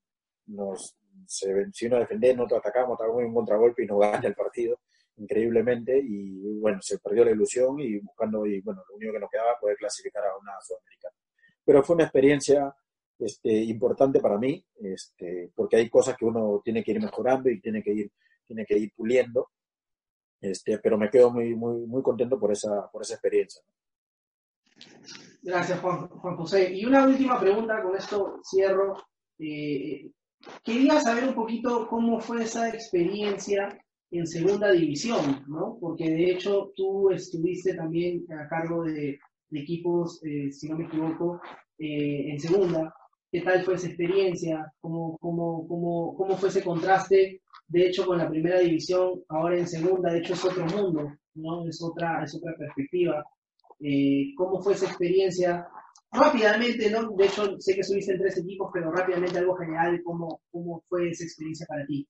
nos se venció a defender, nosotros atacamos, atacamos un contragolpe y nos gana el partido increíblemente y bueno, se perdió la ilusión y buscando, y bueno, lo único que nos quedaba fue clasificar a una sudamericana. Pero fue una experiencia este, importante para mí, este, porque hay cosas que uno tiene que ir mejorando y tiene que ir, tiene que ir puliendo. Este, pero me quedo muy, muy, muy contento por esa, por esa experiencia. Gracias, Juan, Juan José. Y una última pregunta, con esto cierro. Eh, quería saber un poquito cómo fue esa experiencia en segunda división, ¿no? Porque de hecho tú estuviste también a cargo de, equipos, eh, si no me equivoco, eh, en segunda qué tal fue esa experiencia, cómo, cómo, cómo, cómo fue ese contraste, de hecho, con la primera división, ahora en segunda, de hecho es otro mundo, ¿no? Es otra, es otra perspectiva. Eh, ¿Cómo fue esa experiencia? Rápidamente, ¿no? De hecho, sé que estuviste en tres equipos, pero rápidamente algo general, ¿cómo, cómo fue esa experiencia para ti?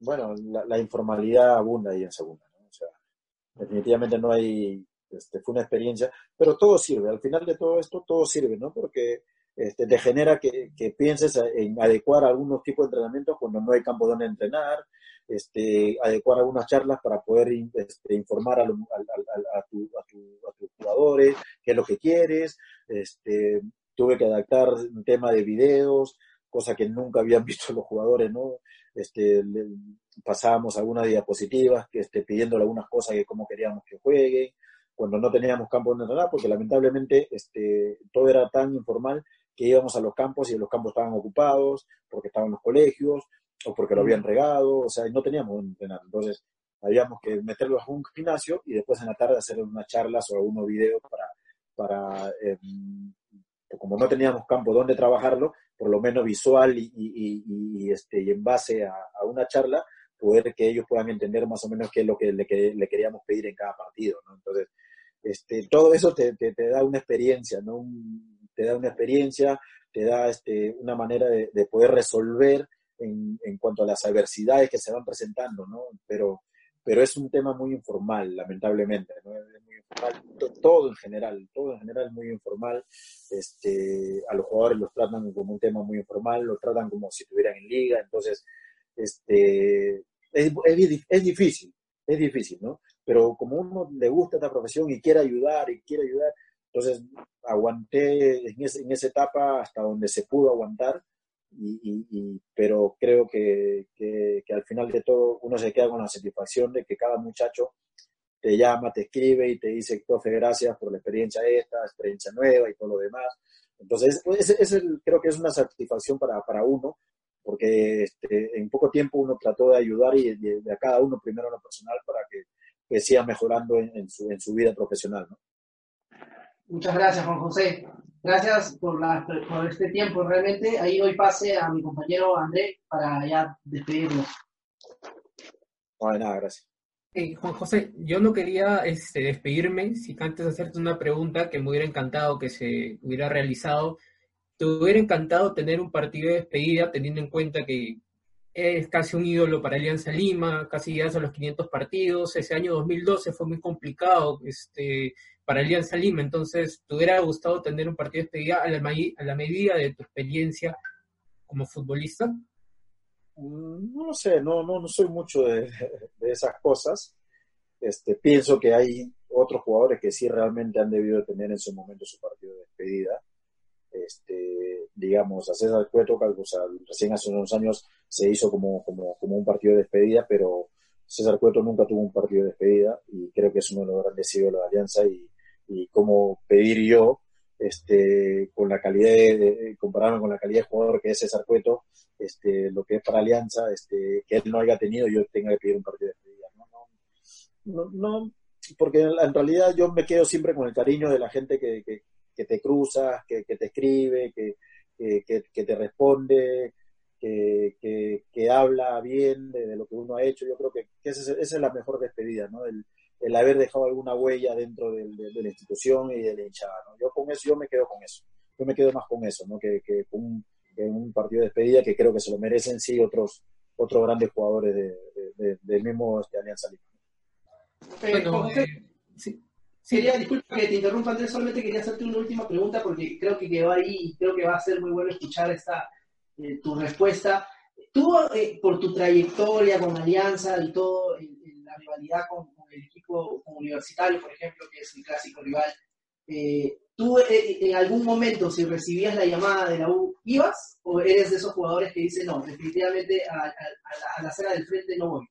Bueno, la, informalidad abunda ahí en segunda, ¿no? O sea, definitivamente no hay, este, fue una experiencia, pero todo sirve, al final de todo esto, todo sirve, ¿no? Porque este, te genera que, pienses en adecuar algunos tipos de entrenamientos cuando no hay campo donde entrenar, este, adecuar algunas charlas para poder este, informar a, tus jugadores, qué es lo que quieres, este, tuve que adaptar un tema de videos, cosa que nunca habían *laughs* visto los jugadores, ¿no? Este, pasábamos algunas diapositivas que, este, pidiéndole algunas cosas que cómo queríamos que jueguen, cuando no teníamos campo donde entrenar, porque lamentablemente este, todo era tan informal que íbamos a los campos y los campos estaban ocupados, porque estaban los colegios, o porque lo habían regado, o sea, no teníamos donde entrenar. Entonces, habíamos que meterlos a un gimnasio y después en la tarde hacer unas charlas o algunos videos para, para em, como no teníamos campo donde trabajarlo, por lo menos visual y, y, este, y en base a, una charla, poder que ellos puedan entender más o menos qué es lo que le, le queríamos pedir en cada partido. ¿no? Entonces, este, todo eso te, te, da una experiencia, ¿no? Te da una experiencia, te da este, una manera de, de poder resolver en, cuanto a las adversidades que se van presentando, ¿no? Pero, pero es un tema muy informal, lamentablemente, ¿no? Todo en general, todo en general muy informal. Este, a los jugadores los tratan como un tema muy informal, los tratan como si estuvieran en liga, entonces, este, es, es, difícil, es difícil, ¿no? Pero como uno le gusta esta profesión y quiere ayudar y quiere ayudar, entonces aguanté en, en esa etapa hasta donde se pudo aguantar y, pero creo que, que, al final de todo uno se queda con la satisfacción de que cada muchacho te llama, te escribe y te dice, profe, gracias por la experiencia esta, experiencia nueva y todo lo demás. Entonces, es, creo que es una satisfacción para, para uno, porque este, en poco tiempo uno trató de ayudar y de, a cada uno primero lo personal para que, que siga mejorando en, su, en su vida profesional. Muchas gracias, Juan José. Gracias por, por este tiempo. Realmente ahí doy pase a mi compañero André para ya despedirnos. No, de nada, gracias. Juan José, yo no quería este, despedirme si antes de hacerte una pregunta que me hubiera encantado que se hubiera realizado. Te hubiera encantado tener un partido de despedida teniendo en cuenta que es casi un ídolo para Alianza Lima, casi ya a los 500 partidos. Ese año 2012 fue muy complicado. Este, para Alianza Lima. Entonces, ¿te hubiera gustado tener un partido de despedida a la, a la medida de tu experiencia como futbolista? Mm, no sé, no, no, no soy mucho *laughs* de, esas cosas. Este, pienso que hay otros jugadores que sí realmente han debido tener en su momento su partido de despedida. Este, digamos, a César Cueto, o sea, recién hace unos años se hizo como, como, como un partido de despedida, pero César Cueto nunca tuvo un partido de despedida y creo que es uno de los grandes ídolos de la Alianza y, y cómo pedir yo, este, con la calidad de, con la calidad de jugador que es César Cueto, este, lo que es para Alianza, este, que él no haya tenido, yo tenga que pedir un partido de despedida. No, no, porque en realidad yo me quedo siempre con el cariño de la gente que, que, te cruza, que, que, te escribe, que, que, te responde, que, que, habla bien de, lo que uno ha hecho. Yo creo que, esa, es, esa, es, la mejor despedida, ¿no? El, el haber dejado alguna huella dentro de, la institución y de la hinchada. Yo con eso, yo me quedo con eso. Yo me quedo más con eso, ¿no? Que, que con un, partido de despedida que creo que se lo merecen sí otros otros grandes jugadores de, del mismo este, Alianza Lima. Bueno, eh, sí. Quería, disculpa que te interrumpa, Andrés, solamente quería hacerte una última pregunta porque creo que quedó ahí y creo que va a ser muy bueno escuchar esta eh, tu respuesta. Tú, eh, por tu trayectoria con Alianza y todo, la rivalidad con, el equipo universitario, por ejemplo, que es el clásico rival, eh, ¿tú eh, en algún momento, si recibías la llamada de la U, ibas? ¿O eres de esos jugadores que dicen, no, definitivamente a, a, a la, acera del frente no voy?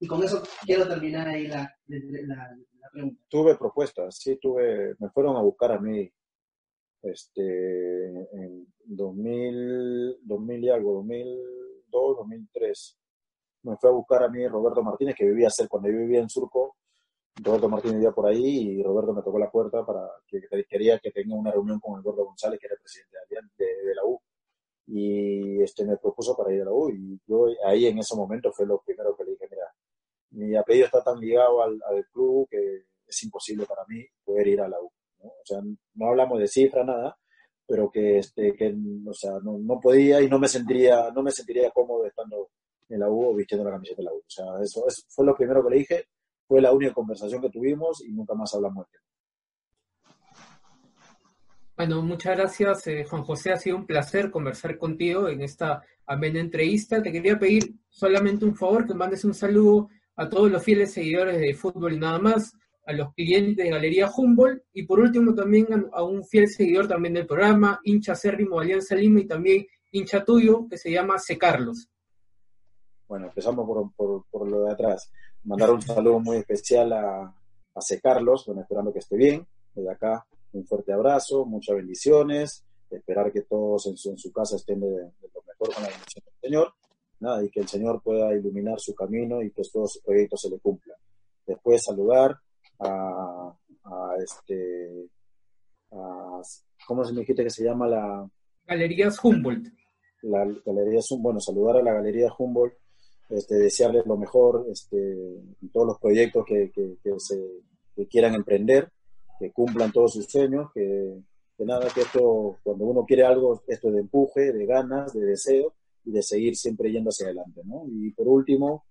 Y con eso quiero terminar ahí la, la, pregunta. Tuve propuestas, sí, tuve, me fueron a buscar a mí este, en 2000, 2000 y algo, 2002, 2003 me fue a buscar a mí Roberto Martínez, que vivía cerca, cuando yo vivía en Surco, Roberto Martínez vivía por ahí y Roberto me tocó la puerta para que, quería que tenga una reunión con el González, que era el presidente de, de, la U. Y este me propuso para ir a la U y yo ahí en ese momento fue lo primero que le dije, mira, mi apellido está tan ligado al, al club que es imposible para mí poder ir a la U. O sea, no hablamos de cifra, nada, pero que, este, que o sea, no, no podía y no me sentiría, no me sentiría cómodo estando en la U vistiendo la camiseta de la U. O sea, eso, fue lo primero que le dije, fue la única conversación que tuvimos y nunca más hablamos de Bueno, muchas gracias, eh, Juan José. Ha sido un placer conversar contigo en esta amena entrevista. Te quería pedir solamente un favor, que mandes un saludo a todos los fieles seguidores de fútbol nada más, a los clientes de Galería Humboldt y por último también a, un fiel seguidor también del programa, hincha acérrimo Alianza Lima y también hincha tuyo que se llama C. Carlos. Bueno, empezamos por, lo de atrás. Mandar un saludo muy especial a, a C. Carlos, bueno, esperando que esté bien. Desde acá, un fuerte abrazo, muchas bendiciones, esperar que todos en su, en su casa estén de, lo mejor con la bendición del Señor, nada, y que el Señor pueda iluminar su camino y que todos sus proyectos se le cumplan. Después saludar a, este, ¿cómo se me dijiste que se llama la? Galerías Humboldt. La Galería bueno, saludar a la Galería Humboldt, este, desearles lo mejor este, en todos los proyectos que, que, se, que quieran emprender, que cumplan todos sus sueños, que, que nada, que esto, cuando uno quiere algo, esto de empuje, de ganas, de deseo y de seguir siempre yendo hacia adelante, ¿no? Y por último,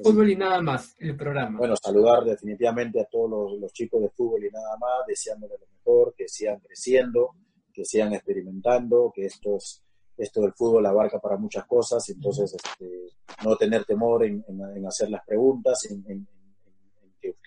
Fútbol y nada más, el programa. Bueno, saludar definitivamente a todos los, chicos de fútbol y nada más, deseándoles lo mejor, que sigan creciendo, que sigan experimentando, que esto es esto del fútbol abarca para muchas cosas, entonces este, no tener temor en, hacer las preguntas, en,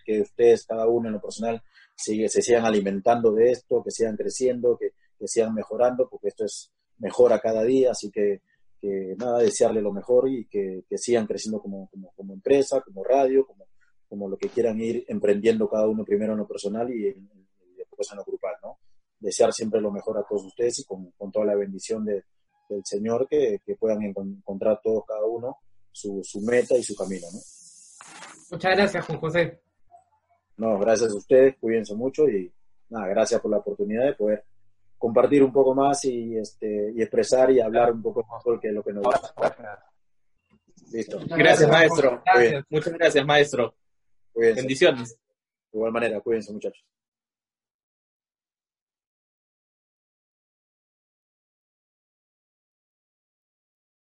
que, ustedes, cada uno en lo personal, sigue, se sigan alimentando de esto, que sigan creciendo, que, que sigan mejorando, porque esto es mejora cada día, así que que nada, desearle lo mejor y que, sigan creciendo como, empresa, como radio, como, como lo que quieran ir emprendiendo cada uno primero en lo personal y, después en lo grupal, ¿no? Desear siempre lo mejor a todos ustedes y con, toda la bendición del Señor que, puedan encontrar todos cada uno su, su meta y su camino, ¿no? Muchas gracias, Juan José. No, gracias a ustedes, cuídense mucho y nada, gracias por la oportunidad de poder compartir un poco más y, este, y expresar y hablar un poco más porque lo que nos gusta. Listo. Gracias, maestro. Muchas gracias, maestro. Bendiciones. De igual manera, cuídense, muchachos.